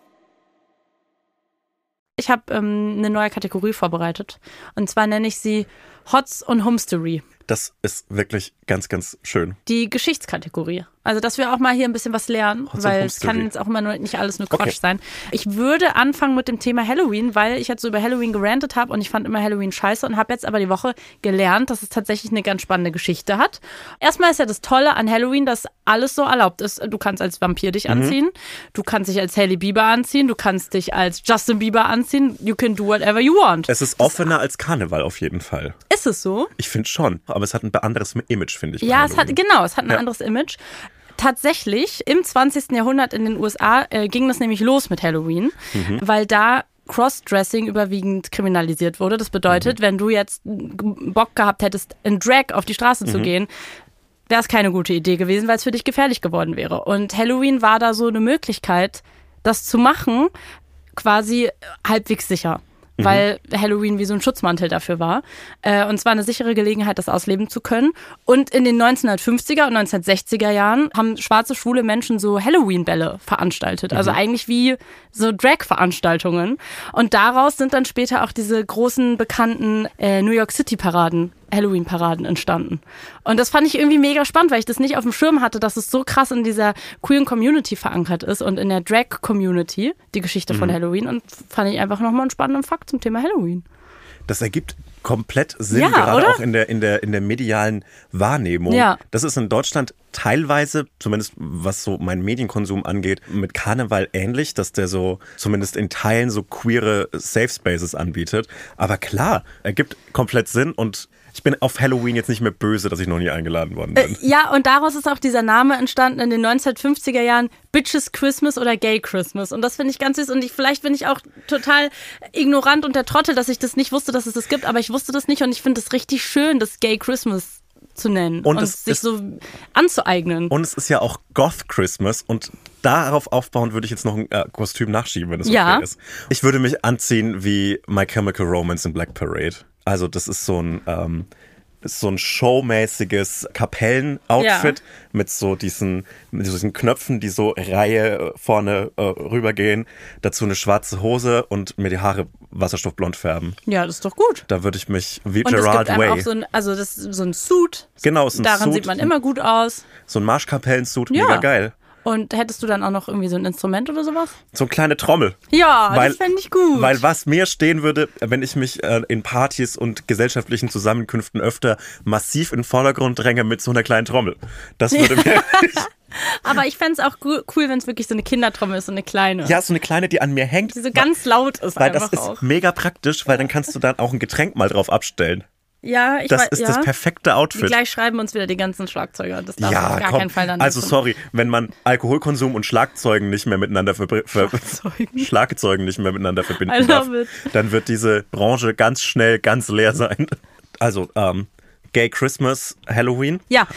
Ich habe ähm, eine neue Kategorie vorbereitet. Und zwar nenne ich sie Hots und Homestory.
Das ist wirklich ganz, ganz schön.
Die Geschichtskategorie. Also, dass wir auch mal hier ein bisschen was lernen,
und
weil es kann jetzt auch immer nur, nicht alles nur
Okay.
Quatsch sein. Ich würde anfangen mit dem Thema Halloween, weil ich jetzt so über Halloween gerantet habe und ich fand immer Halloween scheiße und habe jetzt aber die Woche gelernt, dass es tatsächlich eine ganz spannende Geschichte hat. Erstmal ist ja das Tolle an Halloween, dass alles so erlaubt ist. Du kannst als Vampir dich
Mhm.
anziehen, du kannst dich als Hailey Bieber anziehen, du kannst dich als Justin Bieber anziehen. You can do whatever you want.
Es ist offener als Karneval auf jeden Fall.
Ist es so?
Ich finde schon, aber es hat ein anderes Image, finde ich.
Ja, es hat, genau, es hat ein
Ja.
anderes Image. Tatsächlich, im 20. Jahrhundert in den USA äh, ging das nämlich los mit Halloween,
Mhm.
weil da Crossdressing überwiegend kriminalisiert wurde. Das bedeutet,
Mhm.
wenn du jetzt Bock gehabt hättest, in Drag auf die Straße
Mhm.
zu gehen, wäre es keine gute Idee gewesen, weil es für dich gefährlich geworden wäre. Und Halloween war da so eine Möglichkeit, das zu machen, quasi halbwegs sicher. Weil Halloween wie so ein Schutzmantel dafür war. Äh, und zwar eine sichere Gelegenheit, das ausleben zu können. Und in den 1950er und 1960er Jahren haben schwarze, schwule Menschen so Halloween-Bälle veranstaltet. Also eigentlich wie so Drag-Veranstaltungen. Und daraus sind dann später auch diese großen, bekannten äh, New York City-Paraden Halloween-Paraden entstanden. Und das fand ich irgendwie mega spannend, weil ich das nicht auf dem Schirm hatte, dass es so krass in dieser queeren Community verankert ist und in der Drag-Community, die Geschichte von Halloween. Und fand ich einfach nochmal einen spannenden Fakt zum Thema Halloween.
Das ergibt komplett Sinn,
Ja,
gerade
oder?
auch in der, in, der, in der medialen Wahrnehmung.
Ja.
Das ist in Deutschland teilweise, zumindest was so meinen Medienkonsum angeht, mit Karneval ähnlich, dass der so zumindest in Teilen so queere Safe Spaces anbietet. Aber klar, ergibt komplett Sinn und ich bin auf Halloween jetzt nicht mehr böse, dass ich noch nie eingeladen worden bin.
Ja, und daraus ist auch dieser Name entstanden in den 1950er Jahren, Bitches Christmas oder Gay Christmas. Und das finde ich ganz süß. Und ich, vielleicht bin ich auch total ignorant und der Trottel, dass ich das nicht wusste, dass es das gibt. Aber ich wusste das nicht und ich finde es richtig schön, das Gay Christmas zu nennen
Und
und,
es
sich
ist-
so anzueignen.
Und es ist ja auch Goth Christmas und darauf aufbauend würde ich jetzt noch ein äh, Kostüm nachschieben, wenn okay
Ja.
ist. Ich würde mich anziehen wie My Chemical Romance in Black Parade. Also das ist so ein ähm, so ein showmäßiges Kapellen-Outfit
Ja.
mit so diesen, mit diesen Knöpfen, die so Reihe äh, vorne äh, rübergehen. Dazu eine schwarze Hose und mir die Haare wasserstoffblond färben.
ja, das ist doch gut.
Da würde ich mich wie
Und es
Gerard
gibt einem
Way.
auch so ein, also das ist so ein Suit.
Genau, es ist ein
Daran
Suit.
sieht man immer gut aus.
so ein Marschkapellensuit,
Ja.
mega geil.
Und hättest du dann auch noch irgendwie so ein Instrument oder sowas?
So eine kleine Trommel.
Ja,
Weil-
das fände ich gut.
Weil was mir stehen würde, wenn ich mich äh, in Partys und gesellschaftlichen Zusammenkünften öfter massiv in den Vordergrund dränge mit so einer kleinen Trommel. Das würde mir. [LAUGHS]
Aber ich fände es auch cool, wenn es wirklich so eine Kindertrommel ist, so eine kleine.
ja, so eine kleine, die an mir hängt.
Die so ganz laut ist
weil das ist
auch.
mega praktisch, weil dann kannst du dann auch ein Getränk mal drauf abstellen.
Ja, ich
Das
weiß,
ist
ja.
das perfekte Outfit.
Gleich schreiben uns wieder die ganzen Schlagzeuger. Das darf
ja,
auf gar
komm.
keinen Fall dann
also sorry, wenn man Alkoholkonsum und Schlagzeugen nicht mehr miteinander
Schlagzeugen. [LAUGHS]
Schlagzeugen nicht mehr miteinander verbinden darf,
it.
dann wird diese Branche ganz schnell ganz leer sein. Also ähm, Gay Christmas, Halloween.
Ja,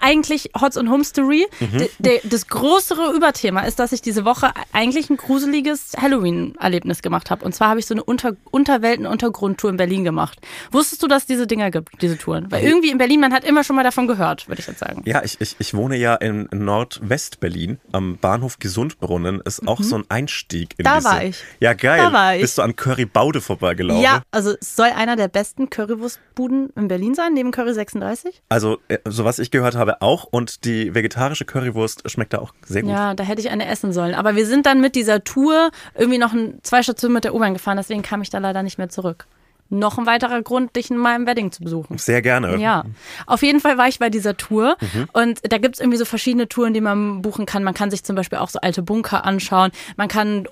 eigentlich Hots und Home Story.
Mhm.
Das größere Überthema ist, dass ich diese Woche eigentlich ein gruseliges Halloween-Erlebnis gemacht habe. Und zwar habe ich so eine Unter Unterwelten-Untergrundtour in Berlin gemacht. Wusstest du, dass es diese Dinger gibt, diese Touren? Weil irgendwie in Berlin, man hat immer schon mal davon gehört, würde ich jetzt sagen.
Ja, ich, ich, ich wohne ja in Nordwest-Berlin. Am Bahnhof Gesundbrunnen ist auch so ein Einstieg in
Mhm. Da
diese...
war ich.
Ja, geil.
Da war ich.
Bist du an Currybaude vorbeigelaufen?
Ja, also es soll einer der besten Currywurstbuden in Berlin sein, neben Curry 36.
Also, äh, so was ich gehört habe, auch. Und die vegetarische Currywurst schmeckt da auch sehr gut.
Ja, da hätte ich eine essen sollen. Aber wir sind dann mit dieser Tour irgendwie noch ein, zwei Stationen mit der U-Bahn gefahren, deswegen kam ich da leider nicht mehr zurück. Noch ein weiterer Grund, dich in meinem Wedding zu besuchen.
Sehr gerne.
Ja, auf jeden Fall war ich bei dieser Tour
Mhm.
und da gibt's irgendwie so verschiedene Touren, die man buchen kann. Man kann sich zum Beispiel auch so alte Bunker anschauen, man kann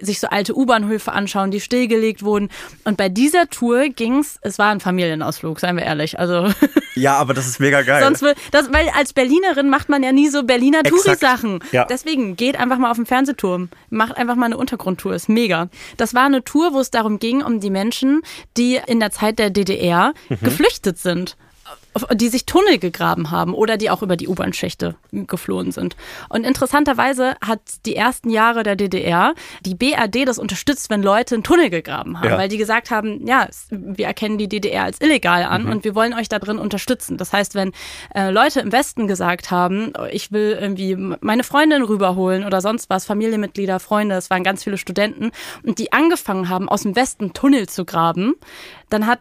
sich so alte U-Bahnhöfe anschauen, die stillgelegt wurden. Und bei dieser Tour ging's, es war ein Familienausflug, seien wir ehrlich. Also [LAUGHS]
Ja, aber das ist mega geil.
sonst will, das, weil als Berlinerin macht man ja nie so Berliner. Touri-Sachen.
Ja.
Deswegen geht einfach mal auf den Fernsehturm, macht einfach mal eine Untergrundtour, ist mega. Das war eine Tour, wo es darum ging, um die Menschen, die in der Zeit der DDR
Mhm.
geflüchtet sind die sich Tunnel gegraben haben oder die auch über die U-Bahn-Schächte geflohen sind. Und interessanterweise hat die ersten Jahre der DDR die BRD das unterstützt, wenn Leute einen Tunnel gegraben haben,
Ja.
weil die gesagt haben, ja, wir erkennen die DDR als illegal an
Mhm.
und wir wollen euch da drin unterstützen. Das heißt, wenn äh, Leute im Westen gesagt haben, ich will irgendwie meine Freundin rüberholen oder sonst was, Familienmitglieder, Freunde, es waren ganz viele Studenten und die angefangen haben, aus dem Westen Tunnel zu graben, dann hat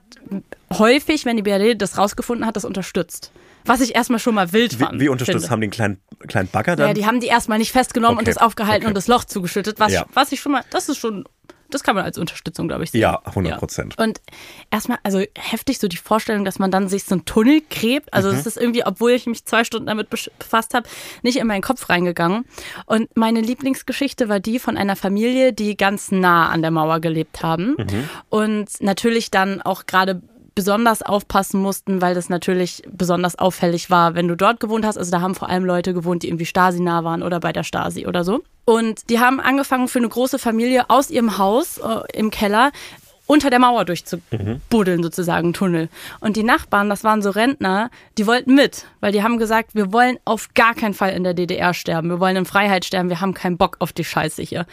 häufig, wenn die BRD das rausgefunden hat, das unterstützt. Was ich erstmal schon mal wild
Wie,
fand.
wie unterstützt
finde.
haben die einen kleinen, kleinen Bagger dann?
Ja, die haben die erstmal nicht festgenommen
Okay,
und das aufgehalten
okay.
und das Loch zugeschüttet, was,
Ja.
was ich schon mal, das ist schon, das kann man als Unterstützung, glaube ich, sehen.
Ja, 100 Prozent.
Und erstmal, also heftig so die Vorstellung, dass man dann sich so einen Tunnel gräbt. Also
Mhm.
das ist irgendwie, obwohl ich mich zwei Stunden damit befasst habe, nicht in meinen Kopf reingegangen. Und meine Lieblingsgeschichte war die von einer Familie, die ganz nah an der Mauer gelebt haben
Mhm.
und natürlich dann auch gerade besonders aufpassen mussten, weil das natürlich besonders auffällig war, wenn du dort gewohnt hast. Also da haben vor allem Leute gewohnt, die irgendwie Stasi-nah waren oder bei der Stasi oder so. Und die haben angefangen für eine große Familie aus ihrem Haus äh, im Keller unter der Mauer durchzubuddeln, sozusagen, Tunnel. Und die Nachbarn, das waren so Rentner, die wollten mit, weil die haben gesagt, wir wollen auf gar keinen Fall in der DDR sterben, wir wollen in Freiheit sterben, wir haben keinen Bock auf die Scheiße hier.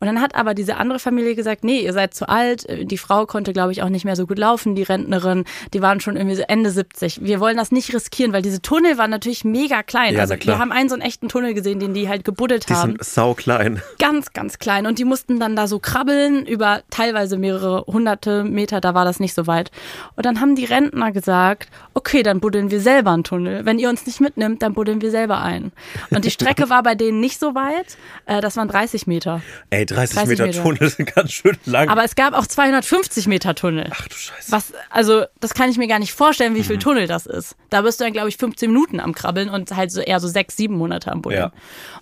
Und dann hat aber diese andere Familie gesagt, nee, ihr seid zu alt, die Frau konnte, glaube ich, auch nicht mehr so gut laufen, die Rentnerin, die waren schon irgendwie so Ende 70. Wir wollen das nicht riskieren, weil diese Tunnel waren natürlich mega klein.
Ja,
also wir haben einen so einen echten Tunnel gesehen, den die halt gebuddelt
Die
haben
sind sau klein.
ganz, ganz klein. Und die mussten dann da so krabbeln über teilweise mehrere hunderte Meter, da war das nicht so weit. Und dann haben die Rentner gesagt, okay, dann buddeln wir selber einen Tunnel. Wenn ihr uns nicht mitnimmt, dann buddeln wir selber ein. Und die Strecke war bei denen nicht so weit, äh, das waren 30 Meter.
Ey, 30,
30
Meter,
Meter.
Tunnel sind ganz schön lang.
Aber es gab auch 250 Meter Tunnel.
Ach du Scheiße.
Was, also, das kann ich mir gar nicht vorstellen, wie viel Tunnel das ist. Da bist du dann, glaube ich, 15 Minuten am Krabbeln und halt so eher so sechs, sieben Monate am Buddeln.
Ja.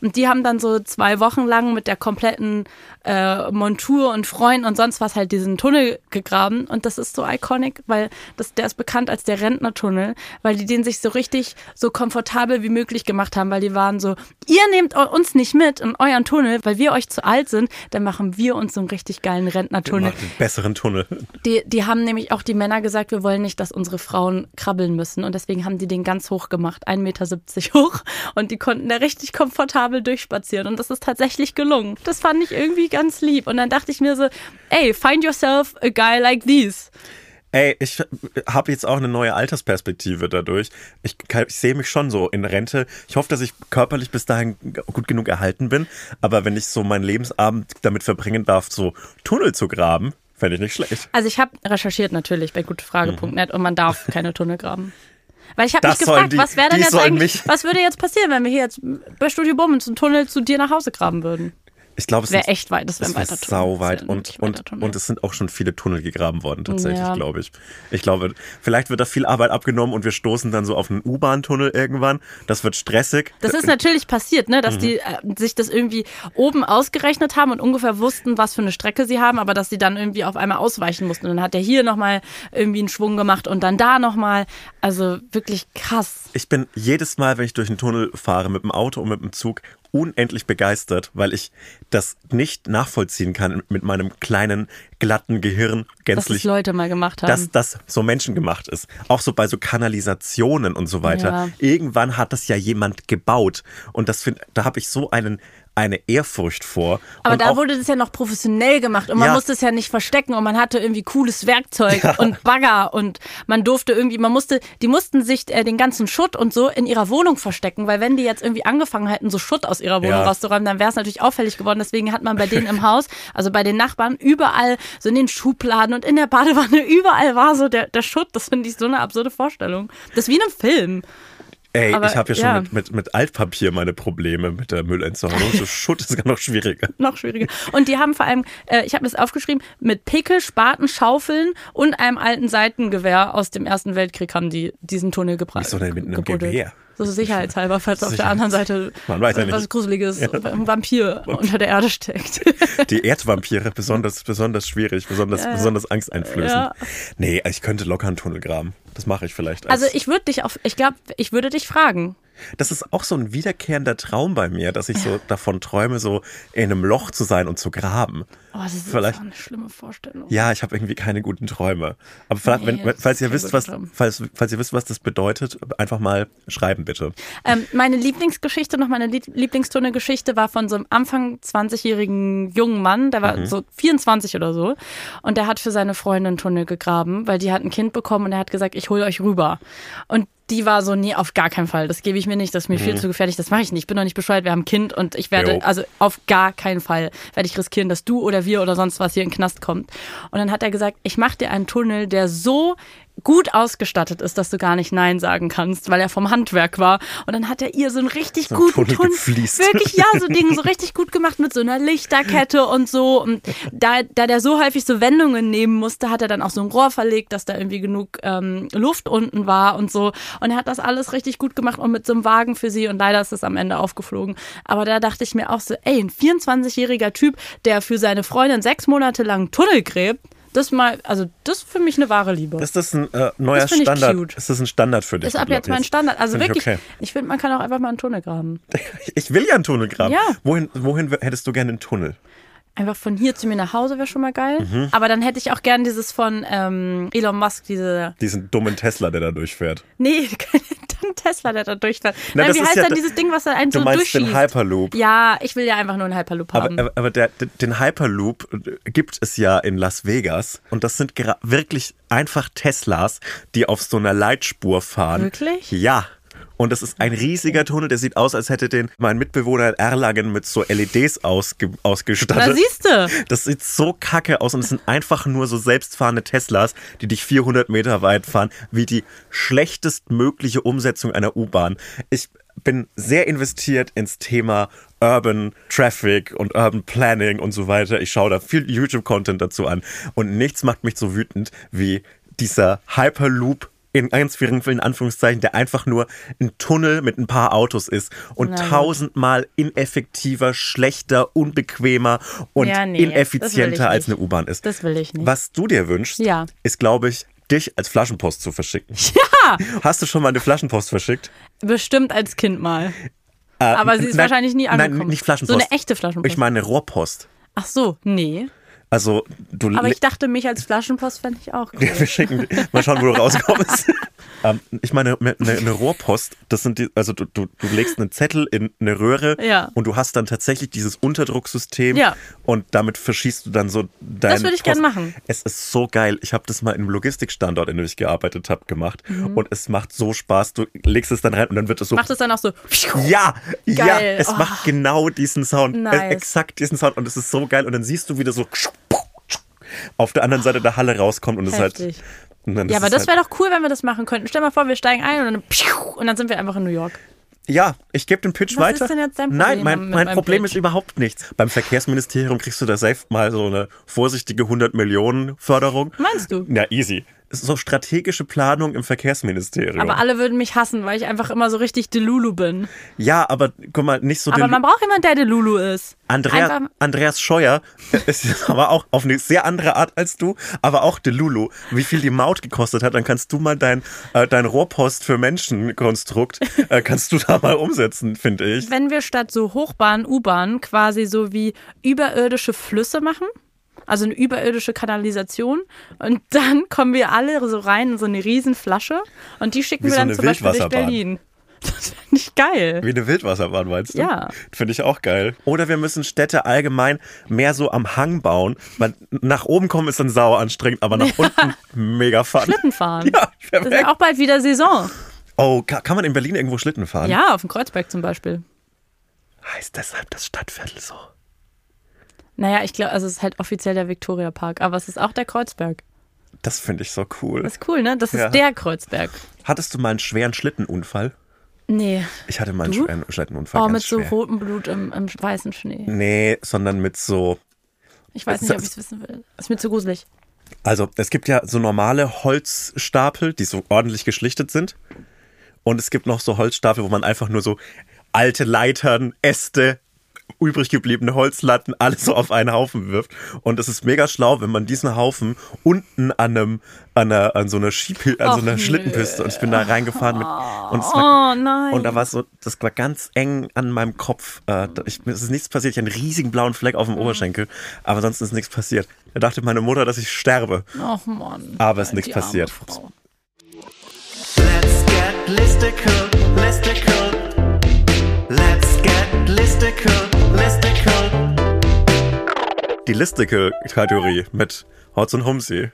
Und die haben dann so zwei Wochen lang mit der kompletten äh, Montur und Freunden und sonst was halt diesen Tunnel gegraben. Und das ist so iconic, weil das, der ist bekannt als der Rentnertunnel, weil die den sich so richtig so komfortabel wie möglich gemacht haben, weil die waren so, ihr nehmt uns nicht mit in euren Tunnel, weil wir euch zu alt sind, dann machen wir uns so einen richtig geilen Rentnertunnel.
Einen besseren Tunnel.
Die, die haben nämlich auch die Männer gesagt, wir wollen nicht, dass unsere Frauen krabbeln müssen. Und deswegen haben die den ganz hoch gemacht, 1,70 Meter hoch. Und die konnten da richtig komfortabel durchspazieren. Und das ist tatsächlich gelungen. Das fand ich irgendwie ganz lieb. Und dann dachte ich mir so, ey, find yourself a guy like these.
Ey, ich habe jetzt auch eine neue Altersperspektive dadurch. Ich, ich sehe mich schon so in Rente. Ich hoffe, dass ich körperlich bis dahin gut genug erhalten bin. Aber wenn ich so meinen Lebensabend damit verbringen darf, so Tunnel zu graben, fände ich nicht schlecht.
Also ich habe recherchiert natürlich bei gutefrage.net und man darf keine Tunnel graben. Weil ich habe mich gefragt,
die-
was wäre denn jetzt eigentlich,
mich-
was würde jetzt passieren, wenn wir hier jetzt bei Studio Bummens einen Tunnel zu dir nach Hause graben würden?
Ich glaube, es
Wäre echt weit, das wäre Tunnel.
sau
wär
weit und, und, und es sind auch schon viele Tunnel gegraben worden, tatsächlich,
Ja.
glaube ich. Ich glaube, vielleicht wird da viel Arbeit abgenommen und wir stoßen dann so auf einen U-Bahn-Tunnel irgendwann. Das wird stressig.
Das ist natürlich passiert, ne,
Mhm.
dass die äh, sich das irgendwie oben ausgerechnet haben und ungefähr wussten, was für eine Strecke sie haben, aber dass sie dann irgendwie auf einmal ausweichen mussten. Und dann hat er hier nochmal irgendwie einen Schwung gemacht und dann da nochmal. Also wirklich krass.
Ich bin jedes Mal, wenn ich durch einen Tunnel fahre, mit dem Auto und mit dem Zug, unendlich begeistert, weil ich das nicht nachvollziehen kann mit meinem kleinen, glatten Gehirn
Dass das
gänzlich.
Leute mal gemacht haben.
dass das so menschengemacht ist. Auch so bei so Kanalisationen und so weiter.
Ja.
Irgendwann hat das ja jemand gebaut. Und das find, da habe ich so einen, eine Ehrfurcht vor.
aber da wurde das ja noch professionell gemacht und man
Ja.
musste es ja nicht verstecken und man hatte irgendwie cooles Werkzeug [LAUGHS] und Bagger und man durfte irgendwie, man musste, die mussten sich äh, den ganzen Schutt und so in ihrer Wohnung verstecken, weil wenn die jetzt irgendwie angefangen hätten, so Schutt aus ihrer Wohnung
Ja.
rauszuräumen, dann wäre es natürlich auffällig geworden. Deswegen hat man bei denen im Haus, also bei den Nachbarn, überall so in den Schubladen und in der Badewanne, [LAUGHS] überall war so der, der Schutt. Das finde ich so eine absurde Vorstellung. Das ist wie in einem Film.
Ey,
aber,
ich habe ja schon
ja.
Mit, mit, mit Altpapier meine Probleme mit der Müllentsorgung. [LAUGHS] So Schutt ist gar noch schwieriger.
noch schwieriger. Und die haben vor allem, äh, ich habe das aufgeschrieben, mit Pickel, Spaten, Schaufeln und einem alten Seitengewehr aus dem Ersten Weltkrieg haben die diesen Tunnel gebracht.
Wieso denn mit einem
gebuddelt.
Gewehr?
So sicherheitshalber, falls auf der
Sicherheits-
anderen Seite
Man weiß ja
was. Gruseliges, ein Vampir unter der Erde steckt.
Die Erdvampire besonders, besonders schwierig, besonders, besonders angsteinflößend.
Ja.
Nee, ich könnte locker einen Tunnel graben. Das mache ich vielleicht.
Also ich würde dich auf, ich glaube, ich würde dich fragen.
Das ist auch so ein wiederkehrender Traum bei mir, dass ich so davon träume, so in einem Loch zu sein und zu graben.
Oh, das ist
Vielleicht-
so eine schlimme Vorstellung.
Ja, ich habe irgendwie keine guten Träume. Aber vielleicht,
Nee,
wenn, falls ihr wisst, was, falls, falls ihr wisst, was das bedeutet, einfach mal schreiben bitte.
Ähm, meine Lieblingsgeschichte, noch meine Lieb Lieblingstunnelgeschichte war von so einem Anfang 20-jährigen jungen Mann, der war
Mhm.
so 24 oder so. Und der hat für seine Freundin einen Tunnel gegraben, weil die hat ein Kind bekommen und er hat gesagt, ich hole euch rüber. Und die war so, nee, auf gar keinen Fall. Das gebe ich mir nicht. Das ist mir viel zu gefährlich. Das mache ich nicht. Ich bin doch nicht bescheuert. Wir haben ein Kind und ich werde,
Mhm. Jo.
also auf gar keinen Fall werde ich riskieren, dass du oder wir oder sonst was hier in den Knast kommt. Und dann hat er gesagt, ich mache dir einen Tunnel, der so gut ausgestattet ist, dass du gar nicht Nein sagen kannst, weil er vom Handwerk war. Und dann hat er ihr so einen richtig
So
guten
gefliest.
Wirklich, ja, so [LAUGHS] Ding, so richtig gut gemacht mit so einer Lichterkette und so. Und da, da der so häufig so Wendungen nehmen musste, hat er dann auch so ein Rohr verlegt, dass da irgendwie genug ähm, Luft unten war und so. Und er hat das alles richtig gut gemacht und mit so einem Wagen für sie. Und leider ist es am Ende aufgeflogen. Aber da dachte ich mir auch so, ey, ein 24-jähriger Typ, der für seine Freundin sechs Monate lang Tunnel gräbt, das mal, also das ist für mich eine wahre Liebe.
Ist das ein äh, neuer
Das ich
Standard?
cute.
Ist das ein Standard für dich?
ist ab
glaub
jetzt mein Standard. Also
Find ich
wirklich,
okay.
ich finde, man kann auch einfach mal einen Tunnel graben. [LAUGHS]
Ich will ja einen Tunnel graben.
Ja.
Wohin, wohin hättest du gerne einen Tunnel?
Einfach von hier zu mir nach Hause wäre schon mal geil.
Mhm.
Aber dann hätte ich auch gern dieses von ähm, Elon Musk, diese.
Diesen dummen Tesla, der da durchfährt.
Nee, [LAUGHS] kein Tesla, der da durchfährt.
Na,
Nein, wie heißt
ja
dann dieses Ding, was da einen
Du
so
meinst den
durchschießt?
Hyperloop.
Ja, ich will ja einfach nur einen Hyperloop haben.
Aber, aber, der, den Hyperloop äh, gibt es ja in Las Vegas und das sind wirklich einfach Teslas, die auf so einer Leitspur fahren.
Wirklich?
Ja. Und das ist ein riesiger Tunnel, der sieht aus, als hätte den mein Mitbewohner in Erlangen mit so LEDs ausge, ausgestattet.
Na, siehste.
Das sieht so kacke aus und es sind einfach nur so selbstfahrende Teslas, die dich 400 Meter weit fahren, wie die schlechtestmögliche Umsetzung einer U-Bahn. Ich bin sehr investiert ins Thema Urban Traffic und Urban Planning und so weiter. Ich schaue da viel YouTube-Content dazu an und nichts macht mich so wütend wie dieser Hyperloop in ganz vielen Anführungszeichen, der einfach nur ein Tunnel mit ein paar Autos ist und
gut.
tausendmal ineffektiver, schlechter, unbequemer und
Ja, nee,
ineffizienter als eine U-Bahn ist.
Das will ich nicht.
Was du dir wünschst,
Ja.
ist, glaube ich, dich als Flaschenpost zu verschicken. [LAUGHS]
Ja,
Hast du schon mal eine Flaschenpost verschickt?
bestimmt als Kind mal.
Äh,
Aber sie ist
nein,
wahrscheinlich nie angekommen.
Nein, nicht Flaschenpost.
So eine echte Flaschenpost.
Ich meine Rohrpost.
Ach so, nee.
Also, du
Aber ich dachte, mich als Flaschenpost fände ich auch cool.
wir schicken, mal schauen, wo du [LAUGHS] rauskommst. ähm, ich meine, eine, eine Rohrpost, das sind die, also du, du, du legst einen Zettel in eine Röhre
Ja.
und du hast dann tatsächlich dieses Unterdrucksystem
Ja.
und damit verschießt du dann so deine
Das würde ich gern
Post.
machen.
Es ist so geil. Ich habe das mal in einem Logistikstandort, in dem ich gearbeitet habe, gemacht und es macht so Spaß. Du legst es dann rein und dann wird es so
Mhm. Macht es dann auch so.
ja, ja,
Geil.
es
Oh.
macht genau diesen Sound.
Nice.
Exakt diesen Sound. Und es ist so geil. Und dann siehst du wieder so auf der anderen Seite der Halle rauskommt und es halt.
Heftig.
Und dann
Ja, aber
es
das
halt,
wäre doch cool, wenn wir das machen könnten. Stell mal vor, wir steigen ein und dann, und dann sind wir einfach in New York.
Ja, ich gebe den Pitch
Was
weiter.
ist denn jetzt dein
Nein,
Problem
mein,
mit
mein
meinem
Problem
Pitch?
ist überhaupt nichts. Beim Verkehrsministerium kriegst du da safe mal so eine vorsichtige 100 Millionen Förderung.
Meinst du?
Ja, easy. So strategische Planung im Verkehrsministerium.
Aber alle würden mich hassen, weil ich einfach immer so richtig Delulu bin.
ja, aber guck mal, nicht so
Aber man braucht jemanden, der Delulu ist.
Andrea,
Einfach-
Andreas Scheuer [LAUGHS] ist aber auch auf eine sehr andere Art als du, aber auch Delulu. Wie viel die Maut gekostet hat, dann kannst du mal dein, äh, dein Rohrpost für Menschenkonstrukt, äh, kannst du da mal umsetzen, finde ich.
Wenn wir statt so Hochbahn, U-Bahn quasi so wie überirdische Flüsse machen, also eine überirdische Kanalisation, und [LAUGHS] dann kommen wir alle so rein in so eine riesen Flasche und die schicken
Wie
wir dann zum Beispiel durch. Berlin. [LAUGHS] Das finde ich geil.
Wie eine Wildwasserbahn, meinst du?
Ja.
Finde ich auch geil. Oder wir müssen Städte allgemein mehr so am Hang bauen. Weil nach oben kommen ist dann sauer anstrengend, aber nach [LAUGHS] unten mega fun.
Schlitten fahren.
Ja,
das ist
perfekt.
ja auch bald wieder Saison.
Oh, ka- kann man in Berlin irgendwo Schlitten fahren?
Ja, auf dem Kreuzberg zum Beispiel.
Heißt deshalb das Stadtviertel so?
Naja, ich glaube, also es ist halt offiziell der Viktoria Park, aber es ist auch der Kreuzberg.
Das finde ich so cool.
Das ist cool, ne? Das ist
Ja.
der Kreuzberg.
Hattest du mal einen schweren Schlittenunfall?
Nee.
Ich hatte mal einen
Du?
schweren Schlittenunfall.
Oh, mit so
schwer.
rotem Blut im, im weißen Schnee.
Nee, sondern mit so.
Ich weiß nicht, ob ich es wissen will. Ist mir zu gruselig.
Also, es gibt ja so normale Holzstapel, die so ordentlich geschlichtet sind. Und es gibt noch so Holzstapel, wo man einfach nur so alte Leitern, Äste, übrig gebliebene Holzlatten alles so auf einen Haufen wirft. Und es ist mega schlau, wenn man diesen Haufen unten an einem, an, einer, an so einer Schieb, an so einer. Schlittenpiste und ich bin da reingefahren mit und, es
Oh
war,
nein.
und da war so, das war ganz eng an meinem Kopf. Äh, ich, es ist nichts passiert. Ich hatte einen riesigen blauen Fleck auf dem
Mhm.
Oberschenkel, aber sonst ist nichts passiert. Da dachte meine Mutter, dass ich sterbe.
Ach Mann.
Aber es ist nichts passiert.
Frau.
Let's get listicle, listicle. Let's get listicle, listicle.
Die Listicle-Kategorie mit Hotz und Humsi.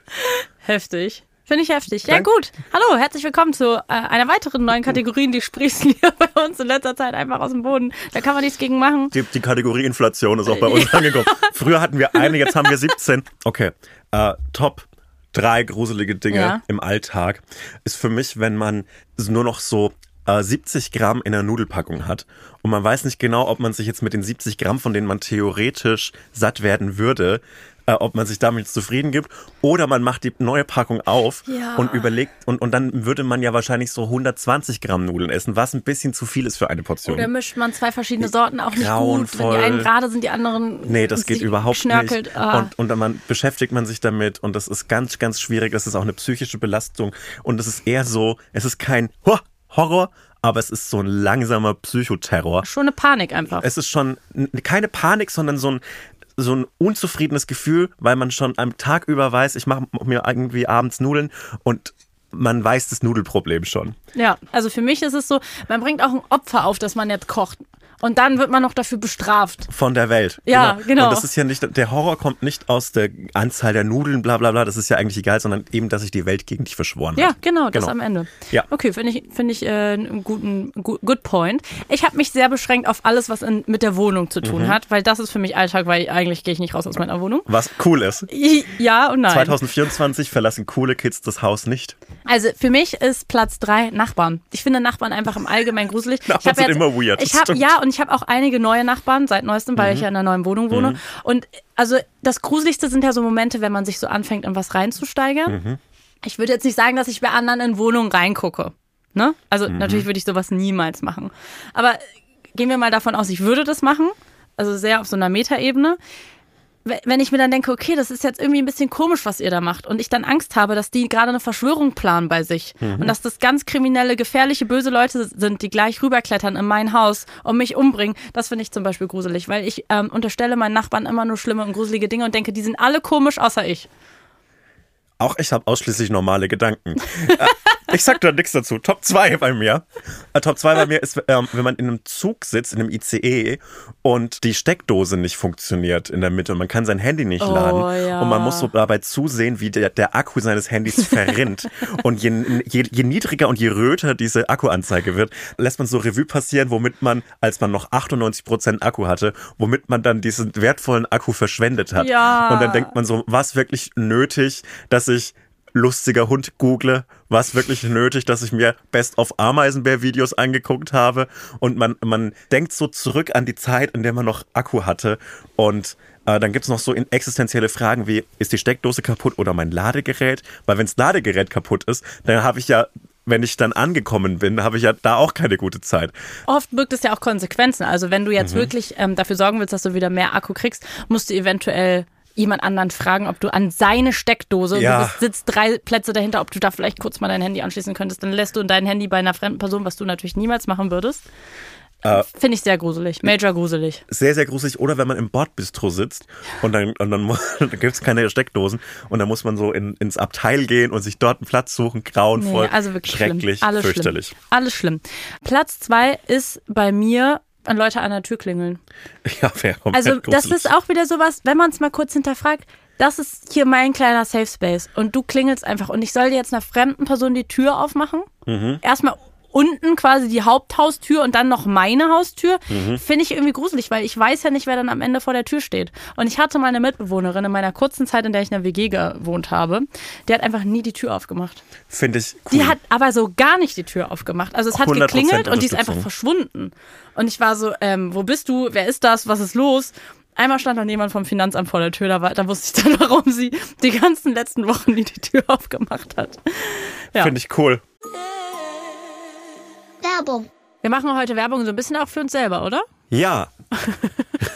Heftig. Finde ich heftig. Ja, gut. Hallo, herzlich willkommen zu äh, einer weiteren neuen Kategorie. Die sprießen hier [LAUGHS] bei uns in letzter Zeit einfach aus dem Boden. Da kann man nichts gegen machen.
Die, die Kategorie Inflation ist auch bei uns angekommen. Früher hatten wir eine, jetzt haben wir 17. Okay, äh, Top drei gruselige Dinge
Ja.
im Alltag ist für mich, wenn man nur noch so äh, 70 Gramm in einer Nudelpackung hat und man weiß nicht genau, ob man sich jetzt mit den 70 Gramm, von denen man theoretisch satt werden würde, äh, ob man sich damit zufrieden gibt oder man macht die neue Packung auf
Ja.
und überlegt und, und dann würde man ja wahrscheinlich so 120 Gramm Nudeln essen, was ein bisschen zu viel ist für eine Portion.
Oder mischt man zwei verschiedene Sorten auch nicht gut. Wenn die einen gerade sind, die anderen.
Nee, das geht überhaupt
schnörkelt.
nicht.
Ah.
Und, und dann man, beschäftigt man sich damit und das ist ganz, ganz schwierig. Das ist auch eine psychische Belastung. Und es ist eher so, es ist kein Ho- Horror, aber es ist so ein langsamer Psychoterror.
Schon eine Panik einfach.
Es ist schon keine Panik, sondern so ein, so ein unzufriedenes Gefühl, weil man schon am Tag über weiß, ich mache mir irgendwie abends Nudeln und man weiß das Nudelproblem schon.
Ja, also für mich ist es so, man bringt auch ein Opfer auf, dass man jetzt kocht. Und dann wird man noch dafür bestraft.
Von der Welt.
Ja, genau.
Und das ist ja nicht, der Horror kommt nicht aus der Anzahl der Nudeln, bla bla bla, das ist ja eigentlich egal, sondern eben, dass sich die Welt gegen dich verschworen
Ja,
hat.
genau, das
Genau.
am Ende.
Ja.
Okay, finde ich, finde ich äh, einen guten gu- good point. Ich habe mich sehr beschränkt auf alles, was in, mit der Wohnung zu
Mhm.
tun hat, weil das ist für mich Alltag, weil eigentlich gehe ich nicht raus aus meiner Wohnung.
Was cool ist.
Ja und nein.
2024 verlassen coole Kids das Haus nicht.
Also für mich ist Platz drei Nachbarn. Ich finde Nachbarn einfach im Allgemeinen gruselig. [LAUGHS]
Nachbarn
ich
sind immer weird,
Ich hab, ja, und ich habe auch einige neue Nachbarn seit neuestem, weil ich ja in einer neuen Wohnung wohne. Und also das Gruseligste sind ja so Momente, wenn man sich so anfängt, in was reinzusteigern. Ich würde jetzt nicht sagen, dass ich bei anderen in Wohnungen reingucke. Ne? Also natürlich würde ich sowas niemals machen. Aber gehen wir mal davon aus, ich würde das machen. Also sehr auf so einer Metaebene we- wenn ich mir dann denke, okay, das ist jetzt irgendwie ein bisschen komisch, was ihr da macht, und ich dann Angst habe, dass die gerade eine Verschwörung planen bei sich und dass das ganz kriminelle, gefährliche, böse Leute sind, die gleich rüberklettern in mein Haus und mich umbringen, das finde ich zum Beispiel gruselig, weil ich ähm, unterstelle meinen Nachbarn immer nur schlimme und gruselige Dinge und denke, die sind alle komisch, außer ich.
Auch ich habe ausschließlich normale Gedanken. [LAUGHS] Ich sag da nichts dazu. Top 2 bei mir. Äh, Top 2 bei mir ist, ähm, wenn man in einem Zug sitzt, in einem ICE und die Steckdose nicht funktioniert in der Mitte und man kann sein Handy nicht
Oh,
laden
ja.
und man muss so dabei zusehen, wie der, der Akku seines Handys verrinnt. [LAUGHS] und je, je, je niedriger und je röter diese Akkuanzeige wird, lässt man so Revue passieren, womit man, als man noch 98% Akku hatte, womit man dann diesen wertvollen Akku verschwendet hat.
Ja.
Und dann denkt man so, was wirklich nötig, dass ich lustiger Hund google, was wirklich nötig, dass ich mir Best of Ameisenbär-Videos angeguckt habe und man, man denkt so zurück an die Zeit, in der man noch Akku hatte und äh, dann gibt es noch so existenzielle Fragen wie, ist die Steckdose kaputt oder mein Ladegerät? Weil wenn das Ladegerät kaputt ist, dann habe ich ja wenn ich dann angekommen bin, habe ich ja da auch keine gute Zeit.
Oft birgt es ja auch Konsequenzen. Also wenn du jetzt wirklich ähm, dafür sorgen willst, dass du wieder mehr Akku kriegst, musst du eventuell jemand anderen fragen, ob du an seine Steckdose,
Ja.
du bist, sitzt drei Plätze dahinter, ob du da vielleicht kurz mal dein Handy anschließen könntest. Dann lässt du dein Handy bei einer fremden Person, was du natürlich niemals machen würdest. Finde ich sehr gruselig. Major gruselig.
sehr, sehr gruselig. Oder wenn man im Bordbistro sitzt und dann, und dann, [LAUGHS] dann gibt es keine Steckdosen und dann muss man so in, ins Abteil gehen und sich dort einen Platz suchen. Grauenvoll,
Nee, also wirklich
schrecklich,
schlimm. Alles
fürchterlich.
Schlimm. Alles schlimm. Platz zwei ist bei mir, wenn Leute an der Tür klingeln. [LAUGHS]
Ja, wäre
Also das ist auch wieder sowas, wenn man es mal kurz hinterfragt, das ist hier mein kleiner Safe Space und du klingelst einfach und ich soll dir jetzt einer fremden Person die Tür aufmachen.
Mhm.
Erstmal unten quasi die Haupthaustür und dann noch meine Haustür,
Mhm.
finde ich irgendwie gruselig, weil ich weiß ja nicht, wer dann am Ende vor der Tür steht. Und ich hatte mal eine Mitbewohnerin in meiner kurzen Zeit, in der ich in der WG gewohnt habe, die hat einfach nie die Tür aufgemacht.
Finde ich cool.
Die hat aber so gar nicht die Tür aufgemacht. Also es hat
100%
geklingelt und die ist einfach verschwunden. Und ich war so, ähm, wo bist du? Wer ist das? Was ist los? Einmal stand noch jemand vom Finanzamt vor der Tür, da, war, da wusste ich dann, [LAUGHS] warum sie die ganzen letzten Wochen nie die Tür aufgemacht hat. Ja.
Finde ich cool.
Werbung.
Wir machen heute Werbung so ein bisschen auch für uns selber, oder?
Ja. [LAUGHS]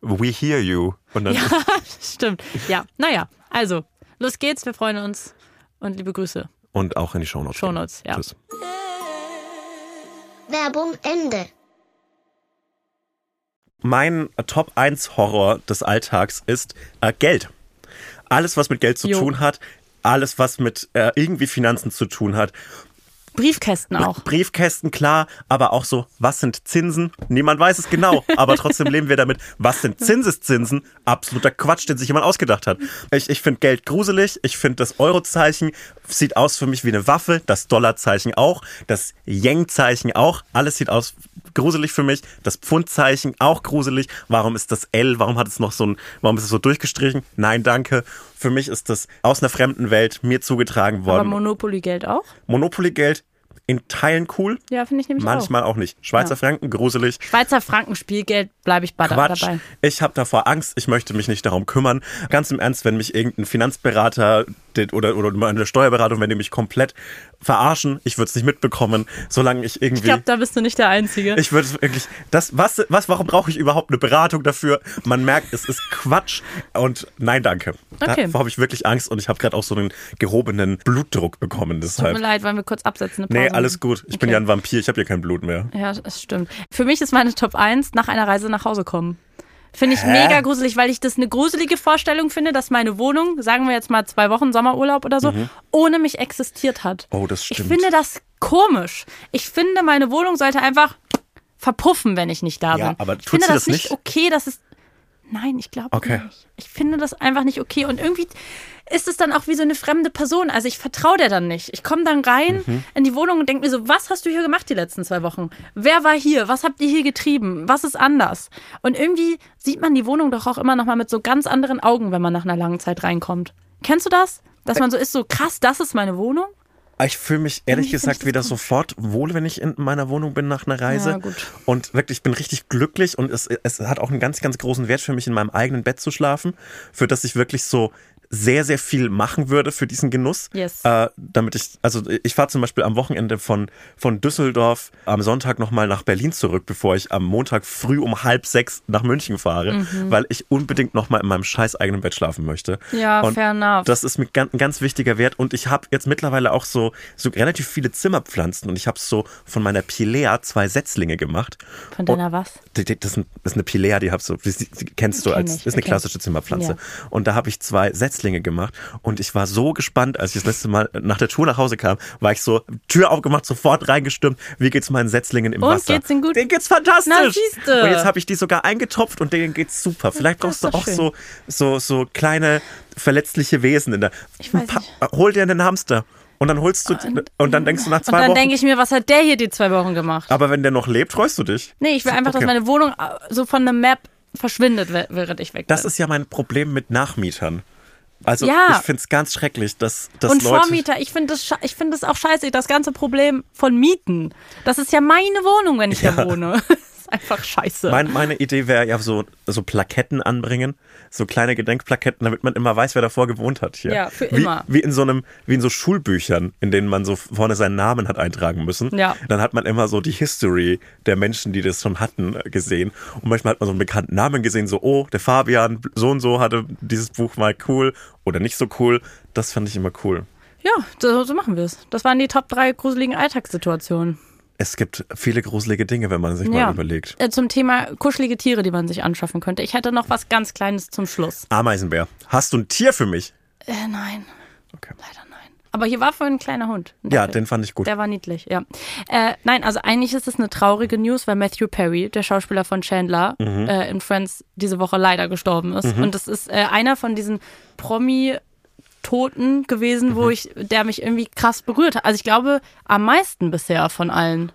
We hear you. Und dann
Ja, [LAUGHS] stimmt. Ja, naja, also, los geht's, wir freuen uns und liebe Grüße.
und auch in die Shownotes.
Shownotes, ja.
Tschüss.
Werbung Ende.
Mein Top 1 Horror des Alltags ist äh, Geld. Alles, was mit Geld zu
Jo.
tun hat, alles, was mit äh, irgendwie Finanzen zu tun hat.
Briefkästen auch.
Briefkästen, klar, aber auch so, was sind Zinsen? Niemand weiß es genau, aber trotzdem leben wir damit. Was sind Zinseszinsen? Absoluter Quatsch, den sich jemand ausgedacht hat. Ich, ich finde Geld gruselig, ich finde das Eurozeichen sieht aus für mich wie eine Waffe, das Dollarzeichen auch, das Yen-Zeichen auch, alles sieht aus gruselig für mich, das Pfundzeichen auch gruselig. Warum ist das L? Warum hat es noch so ein, warum ist es so durchgestrichen? Nein, danke. Für mich ist das aus einer fremden Welt mir zugetragen
Aber
worden.
Monopoly-Geld auch?
Monopoly-Geld in Teilen cool,
Ja, finde ich nämlich
manchmal auch, nicht. Schweizer
Ja.
Franken, gruselig.
auch. Schweizer Franken Spielgeld bleibe ich bei
Quatsch.
dabei.
Ich habe davor Angst, ich möchte mich nicht darum kümmern. Ganz im Ernst, wenn mich irgendein Finanzberater den- oder, oder meine Steuerberatung, wenn die mich komplett verarschen, ich würde es nicht mitbekommen, solange ich irgendwie.
Ich glaube, da bist du nicht der Einzige.
Ich würde es wirklich, das, was, was, warum brauche ich überhaupt eine Beratung dafür? Man merkt, es ist Quatsch und nein, danke.
Okay.
Davor habe ich wirklich Angst und ich habe gerade auch so einen gehobenen Blutdruck bekommen.
Tut
Deshalb.
mir leid, wollen wir kurz absetzen?
Nee, alles gut. Ich bin
Okay.
ja ein Vampir, ich habe ja kein Blut mehr.
Ja, das stimmt. Für mich ist meine Top 1 nach einer Reise nach Hause kommen. Finde ich mega gruselig, weil ich das eine gruselige Vorstellung finde, dass meine Wohnung, sagen wir jetzt mal zwei Wochen Sommerurlaub oder so, ohne mich existiert hat.
Mhm. Oh, das
Ich
stimmt.
finde das komisch. Ich finde, meine Wohnung sollte einfach verpuffen, wenn ich nicht da
Ja,
bin.
aber
ich
tut
finde
sie
das
das
nicht
nicht?
okay, dass es. Nein, ich glaube
Okay.
nicht. Ich finde das einfach nicht okay. Und irgendwie ist es dann auch wie so eine fremde Person. Also ich vertraue der dann nicht. Ich komme dann rein
Mhm.
in die Wohnung und denke mir so, was hast du hier gemacht die letzten zwei Wochen? Wer war hier? Was habt ihr hier getrieben? Was ist anders? Und irgendwie sieht man die Wohnung doch auch immer noch mal mit so ganz anderen Augen, wenn man nach einer langen Zeit reinkommt. Kennst du das? Dass man so ist, so krass, das ist meine Wohnung?
Ich fühle mich ehrlich gesagt wieder
gut.
sofort wohl, wenn ich in meiner Wohnung bin nach einer Reise.
Ja, gut.
Und wirklich, ich bin richtig glücklich und es, es hat auch einen ganz, ganz großen Wert für mich, in meinem eigenen Bett zu schlafen, für das ich wirklich so sehr, sehr viel machen würde für diesen Genuss.
Yes.
Äh, damit ich, also ich fahre zum Beispiel am Wochenende von, von Düsseldorf am Sonntag nochmal nach Berlin zurück, bevor ich am Montag früh um halb sechs nach München fahre,
Mhm.
weil ich unbedingt nochmal in meinem scheiß eigenen Bett schlafen möchte.
Ja,
und
fair enough.
Das ist mir ganz, ein ganz wichtiger Wert und ich habe jetzt mittlerweile auch so, so relativ viele Zimmerpflanzen und ich habe so von meiner Pilea zwei Setzlinge gemacht.
Von deiner was?
Die- die- Das ist ein- das ist eine Pilea, die hab so, die, die kennst du
Kenn
als,
ich,
ist eine
okay.
klassische Zimmerpflanze.
Ja.
Und da habe ich zwei Setzlinge gemacht und ich war so gespannt, als ich das letzte Mal nach der Tour nach Hause kam, war ich so, Tür aufgemacht, sofort reingestürmt. Wie geht's meinen Setzlingen im
Und,
Wasser?
geht's ihnen gut?
Denen geht's fantastisch.
Na, siehste.
Und jetzt habe ich die sogar eingetopft und denen geht's super. Vielleicht brauchst du auch
schön.
so, so, so kleine verletzliche Wesen in der.
Ich weiß nicht.
Hol dir einen Hamster. Und dann holst du, und, dann denkst du nach
Und
zwei
dann
Wochen.
denke ich mir, was hat der hier die zwei Wochen gemacht?
aber wenn der noch lebt, freust du dich.
Nee, ich will einfach,
Okay.
dass meine Wohnung äh, so von der Map verschwindet, während ich weg bin.
Das ist ja mein Problem mit Nachmietern. Also
Ja.
ich finde es ganz schrecklich, dass, dass
und
Leute.
Vormieter, ich finde das, ich finde das auch scheiße, das ganze Problem von Mieten. Das ist ja meine Wohnung, wenn ich
Ja.
da wohne. [LAUGHS] ist einfach scheiße.
Mein, meine Idee wäre ja so, so Plaketten anbringen, so kleine Gedenkplaketten, damit man immer weiß, wer davor gewohnt hat hier.
Ja, für
wie,
immer.
Wie in so einem, wie in so Schulbüchern, in denen man so vorne seinen Namen hat eintragen müssen.
Ja.
Dann hat man immer so die History der Menschen, die das schon hatten, äh, gesehen. Und manchmal hat man so einen bekannten Namen gesehen, so, oh, der Fabian, so und so hatte dieses Buch mal cool oder nicht so cool. Das fand ich immer cool.
ja, so, so machen wir es. Das waren die Top 3 gruseligen Alltagssituationen.
Es gibt viele gruselige Dinge, wenn man sich mal überlegt.
Äh, Zum Thema kuschelige Tiere, die man sich anschaffen könnte. Ich hätte noch was ganz Kleines zum Schluss.
Ameisenbär. Hast du ein Tier für mich?
Äh, nein,
Okay.
leider nein. Aber hier war vorhin ein kleiner Hund. Ein
Ja, den fand ich gut.
Der war niedlich, ja. Äh, nein, also eigentlich ist es eine traurige News, weil Matthew Perry, der Schauspieler von Chandler,
Mhm.
äh, in Friends diese Woche leider gestorben ist. Und das ist äh, einer von diesen Promi-Toten gewesen,
Mhm.
wo ich, der mich irgendwie krass berührt hat. Also ich glaube, am meisten bisher von allen.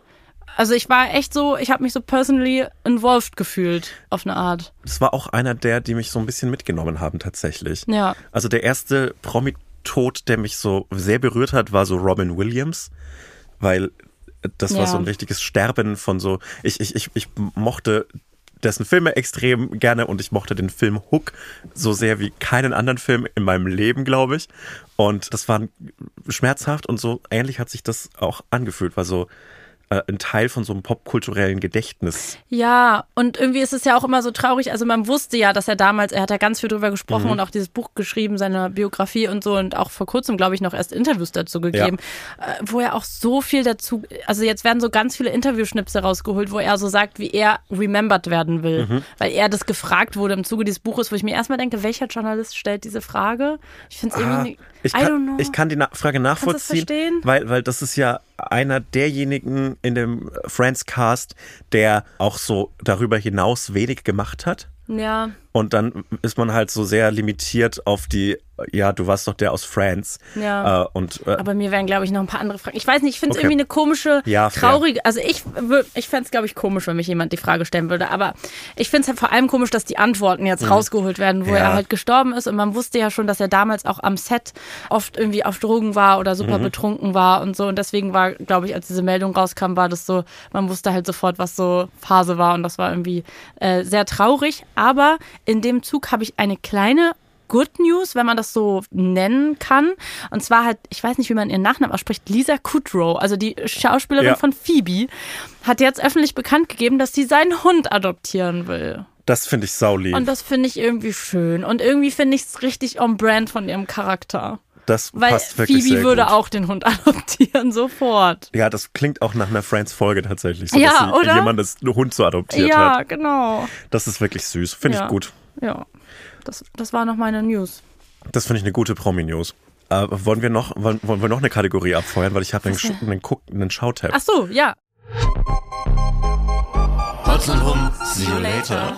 Also ich war echt so, ich habe mich so personally involved gefühlt, auf eine Art.
Das war auch einer der, die mich so ein bisschen mitgenommen haben tatsächlich.
Ja.
Also der erste Promi-Tod, der mich so sehr berührt hat, war so Robin Williams, weil das war
Ja.
so ein richtiges Sterben von so, ich, ich, ich, ich mochte dessen Filme extrem gerne und ich mochte den Film Hook so sehr wie keinen anderen Film in meinem Leben, glaube ich. Und das war schmerzhaft und so ähnlich hat sich das auch angefühlt, war so äh, ein Teil von so einem popkulturellen Gedächtnis.
Ja, und irgendwie ist es ja auch immer so traurig. Also man wusste ja, dass er damals, er hat ja ganz viel drüber gesprochen
Mhm.
und auch dieses Buch geschrieben, seine Biografie und so und auch vor kurzem, glaube ich, noch erst Interviews dazu gegeben, äh, wo er auch so viel dazu, also jetzt werden so ganz viele Interviewschnipsel rausgeholt, wo er so sagt, wie er remembered werden will,
Mhm.
weil er das gefragt wurde im Zuge dieses Buches, wo ich mir erstmal denke, welcher Journalist stellt diese Frage? Ich finde es
Ah,
irgendwie,
ich, kann, ich kann die Na Frage nachvollziehen, weil, weil das ist ja einer derjenigen in dem Friends Cast, der auch so darüber hinaus wenig gemacht hat.
ja,
Und dann ist man halt so sehr limitiert auf die, ja, du warst doch der aus Friends.
Ja.
Äh, und äh,
Aber mir wären, glaube ich, noch ein paar andere Fragen. Ich weiß nicht, ich finde es
Okay.
irgendwie eine komische,
Ja,
traurige. Also ich, ich fände es, glaube ich, komisch, wenn mich jemand die Frage stellen würde. Aber ich finde es halt vor allem komisch, dass die Antworten jetzt rausgeholt werden, wo
Mhm. Ja.
er halt gestorben ist. Und man wusste ja schon, dass er damals auch am Set oft irgendwie auf Drogen war oder super
Mhm.
betrunken war und so. Und deswegen war, glaube ich, als diese Meldung rauskam, war das so, man wusste halt sofort, was so Phase war. Und das war irgendwie äh, sehr traurig. Aber in dem Zug habe ich eine kleine Good News, wenn man das so nennen kann. Und zwar hat, ich weiß nicht, wie man ihren Nachnamen ausspricht, Lisa Kudrow, also die Schauspielerin
Ja.
von Phoebe, hat jetzt öffentlich bekannt gegeben, dass sie seinen Hund adoptieren will.
das finde ich saulieb.
Und das finde ich irgendwie schön. Und irgendwie finde ich es richtig on brand von ihrem Charakter.
Das
Weil
passt wirklich
Phoebe würde
gut.
auch den Hund [LAUGHS] adoptieren, sofort.
Ja, das klingt auch nach einer Friends-Folge tatsächlich. So,
Ja,
dass sie
oder?
jemand das Hund so adoptiert
Ja,
hat.
genau.
Das ist wirklich süß. Finde
Ja.
ich gut.
Ja, das, das war noch meine News.
Das finde ich eine gute Promi-News. Äh, wollen, wir noch, wollen, wollen wir noch eine Kategorie abfeuern? Weil ich habe einen? Sch- einen, Guck- einen Schautab.
Ach so, ja.
Und Hum, see you later.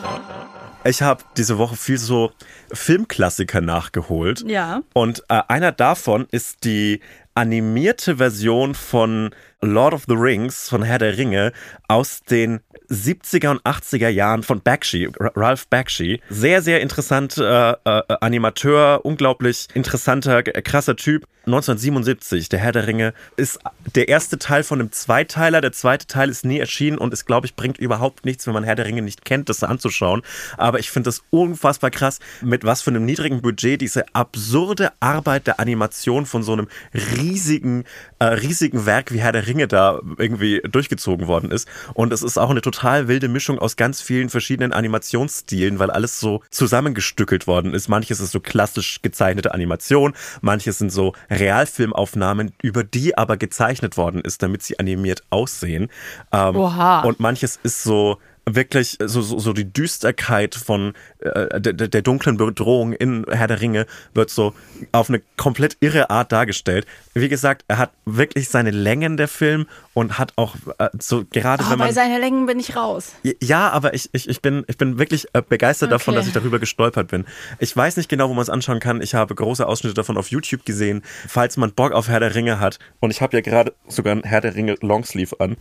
Ich habe diese Woche viel so Filmklassiker nachgeholt.
Ja.
Und äh, einer davon ist die animierte Version von Lord of the Rings, von Herr der Ringe, aus den 70er und 80er Jahren von Bakshi, Ralph Bakshi. Sehr, sehr interessanter äh, äh, Animateur, unglaublich interessanter, krasser Typ. 1977, der Herr der Ringe, ist der erste Teil von einem Zweiteiler. Der zweite Teil ist nie erschienen und ist, glaube ich, bringt überhaupt nichts, wenn man Herr der Ringe nicht kennt, das anzuschauen. Aber ich finde das unfassbar krass, mit was für einem niedrigen Budget diese absurde Arbeit der Animation von so einem riesigen, äh, riesigen Werk wie Herr der Ringe da irgendwie durchgezogen worden ist. Und es ist auch eine total wilde Mischung aus ganz vielen verschiedenen Animationsstilen, weil alles so zusammengestückelt worden ist. Manches ist so klassisch gezeichnete Animation, manches sind so Realfilmaufnahmen, über die aber gezeichnet worden ist, damit sie animiert aussehen. Ähm,
Oha.
Und manches ist so wirklich so, so, so die Düsterkeit von äh, der, der dunklen Bedrohung in Herr der Ringe wird so auf eine komplett irre Art dargestellt. Wie gesagt, er hat wirklich seine Längen der Film und hat auch äh, so gerade
Oh,
wenn
bei
man
seinen Längen bin ich raus.
ja, aber ich, ich, ich, bin, ich bin wirklich äh, begeistert davon,
Okay.
dass ich darüber gestolpert bin. Ich weiß nicht genau, wo man es anschauen kann. Ich habe große Ausschnitte davon auf YouTube gesehen. Falls man Bock auf Herr der Ringe hat, und ich habe ja gerade sogar ein Herr der Ringe Longsleeve an.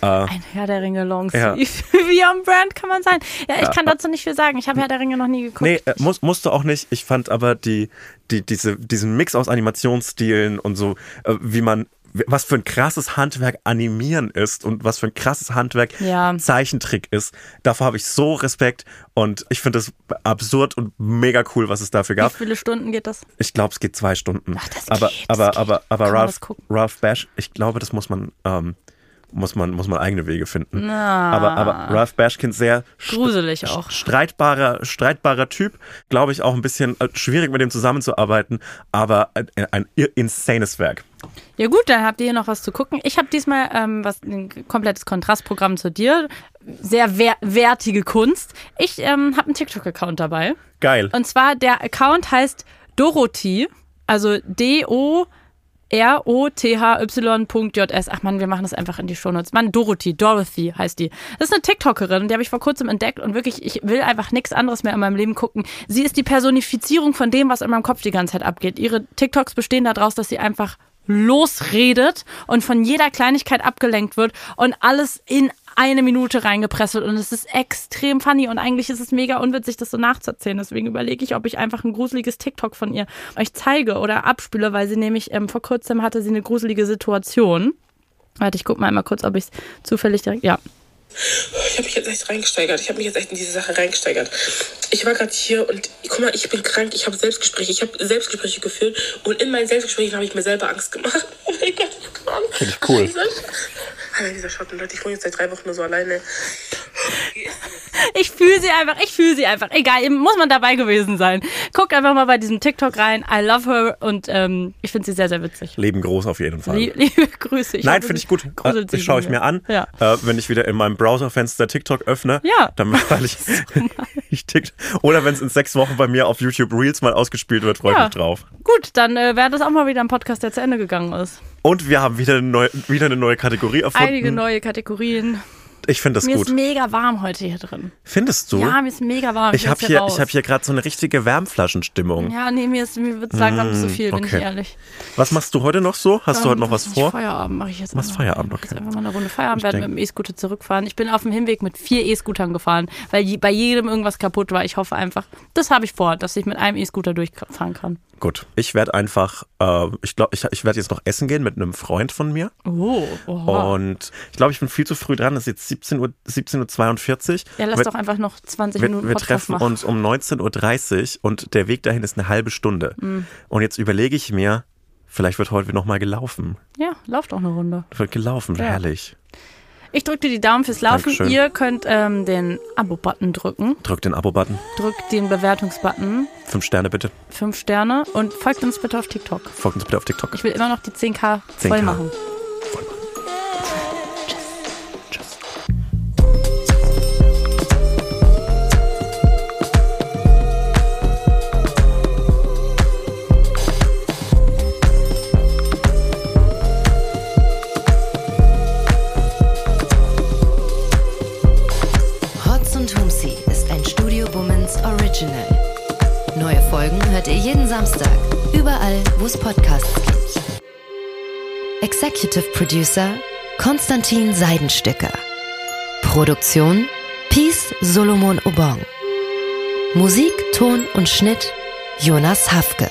Äh,
Ein Herr der Ringe Longsleeve.
Ja. [LAUGHS]
Wie am Brand kann man sein. Ja, ich kann dazu nicht viel sagen. Ich habe Herr der Ringe noch nie geguckt.
nee, äh, muss, musste auch nicht. Ich fand aber die, die, diese, diesen Mix aus Animationsstilen und so, äh, wie man was für ein krasses Handwerk animieren ist und was für ein krasses Handwerk
Ja.
Zeichentrick ist. Davor habe ich so Respekt und ich finde es absurd und mega cool, was es dafür
Wie
gab.
viele Stunden geht das?
Ich glaube, es geht zwei Stunden.
Ach, das
aber
geht,
aber aber aber
man
Ralph? Ralph Bash, ich glaube, das muss man ähm, muss man, muss man eigene Wege finden.
Na.
Aber, aber Ralph Bashkin sehr
Gruselig auch.
streitbarer, streitbarer Typ, glaube ich auch ein bisschen äh, schwierig mit dem zusammenzuarbeiten, aber ein, ein insanes Werk.
Ja gut, dann habt ihr hier noch was zu gucken. Ich habe diesmal ähm, was ein komplettes Kontrastprogramm zu dir. Sehr wer wertige Kunst. Ich ähm, habe einen TikTok-Account dabei.
Geil.
Und zwar der Account heißt Dorothy, also D-O. R-O-T-H-Y.js. Ach man, wir machen das einfach in die Shownotes. Mann, Dorothy, Dorothy heißt die. Das ist eine TikTokerin, die habe ich vor kurzem entdeckt und wirklich, ich will einfach nichts anderes mehr in meinem Leben gucken. Sie ist die Personifizierung von dem, was in meinem Kopf die ganze Zeit abgeht. Ihre TikToks bestehen daraus, dass sie einfach losredet und von jeder Kleinigkeit abgelenkt wird und alles in eine Minute reingepresselt und es ist extrem funny und eigentlich ist es mega unwitzig, das so nachzuerzählen. Deswegen überlege ich, ob ich einfach ein gruseliges TikTok von ihr euch zeige oder abspiele, weil sie nämlich ähm, vor kurzem hatte sie eine gruselige Situation. Warte, ich guck mal einmal kurz, ob ich es zufällig direkt. Ja.
Ich habe mich jetzt echt reingesteigert. Ich habe mich jetzt echt in diese Sache reingesteigert. Ich war gerade hier und guck mal, ich bin krank. Ich habe Selbstgespräche. Ich habe Selbstgespräche geführt und in meinen Selbstgesprächen habe ich mir selber Angst gemacht. [LAUGHS] Oh mein Gott, ich bin krank.
Finde ich cool.
Alter, dieser Schotten, Leute, ich wohne jetzt seit drei Wochen nur so alleine.
Ich fühle sie einfach, ich fühle sie einfach. Egal, muss man dabei gewesen sein. Guckt einfach mal bei diesem TikTok rein. I love her und ähm, ich finde sie sehr, sehr witzig.
Leben groß auf jeden Fall.
Lie- [LAUGHS] Liebe Grüße. Ich
Nein, finde ich gut. Das
sich
schaue ich mir an,
Ja.
äh, wenn ich wieder in meinem Browserfenster TikTok öffne.
Ja.
Dann, [LAUGHS] weil ich, [LAUGHS] ich tick, oder wenn es in sechs Wochen bei mir auf YouTube Reels mal ausgespielt wird, freue ich
Ja.
mich drauf.
Gut, dann äh, wäre das auch mal wieder ein Podcast, der zu Ende gegangen ist.
Und wir haben wieder eine neue, wieder eine neue Kategorie erfunden.
Einige neue Kategorien.
ich finde das
Mir
gut.
ist mega warm heute hier drin.
Findest du?
Ja, mir ist mega warm.
ich habe hier,
raus.
ich hab hier gerade so eine richtige Wärmflaschenstimmung.
Ja, nee, mir, ist, mir wird langsam zu viel, bin
okay.
ich ehrlich.
Was machst du heute noch so? Hast du heute noch was vor?
Feierabend mache ich jetzt.
Machst
einfach.
Feierabend,
mach jetzt
okay.
einfach mal eine Runde Feierabend,
Ich
werde
denk-
mit dem E-Scooter zurückfahren. Ich bin auf dem Hinweg mit vier E-Scootern gefahren, weil bei jedem irgendwas kaputt war. Ich hoffe einfach, das habe ich vor, dass ich mit einem E-Scooter durchfahren kann.
Gut. Ich werde einfach, äh, ich glaube, ich, ich werde jetzt noch essen gehen mit einem Freund von mir.
Oh, oha.
Und ich glaube, ich bin viel zu früh dran. Es ist jetzt 17 Uhr, 17.42 Uhr.
Ja, lass
wir,
doch einfach noch 20
wir,
Minuten
wir
Podcast
treffen
machen.
uns um 19.30 Uhr und der Weg dahin ist eine halbe Stunde.
Mhm.
Und jetzt überlege ich mir, vielleicht wird heute noch mal gelaufen.
Ja, lauft auch eine Runde.
Wird gelaufen,
Ja.
herrlich.
Ich drücke dir die Daumen fürs Laufen.
Dankeschön.
Ihr könnt ähm, den Abo-Button drücken.
Drück den Abo-Button.
Drückt den Bewertungsbutton.
Fünf Sterne bitte.
Fünf Sterne. Und folgt uns bitte auf TikTok.
Folgt uns bitte auf TikTok.
Ich will immer noch die 10k,
10K.
voll machen.
Hotz Executive Producer Konstantin Seidenstücker. Produktion Peace Solomon Obong. Musik, Ton und Schnitt Jonas Hafke.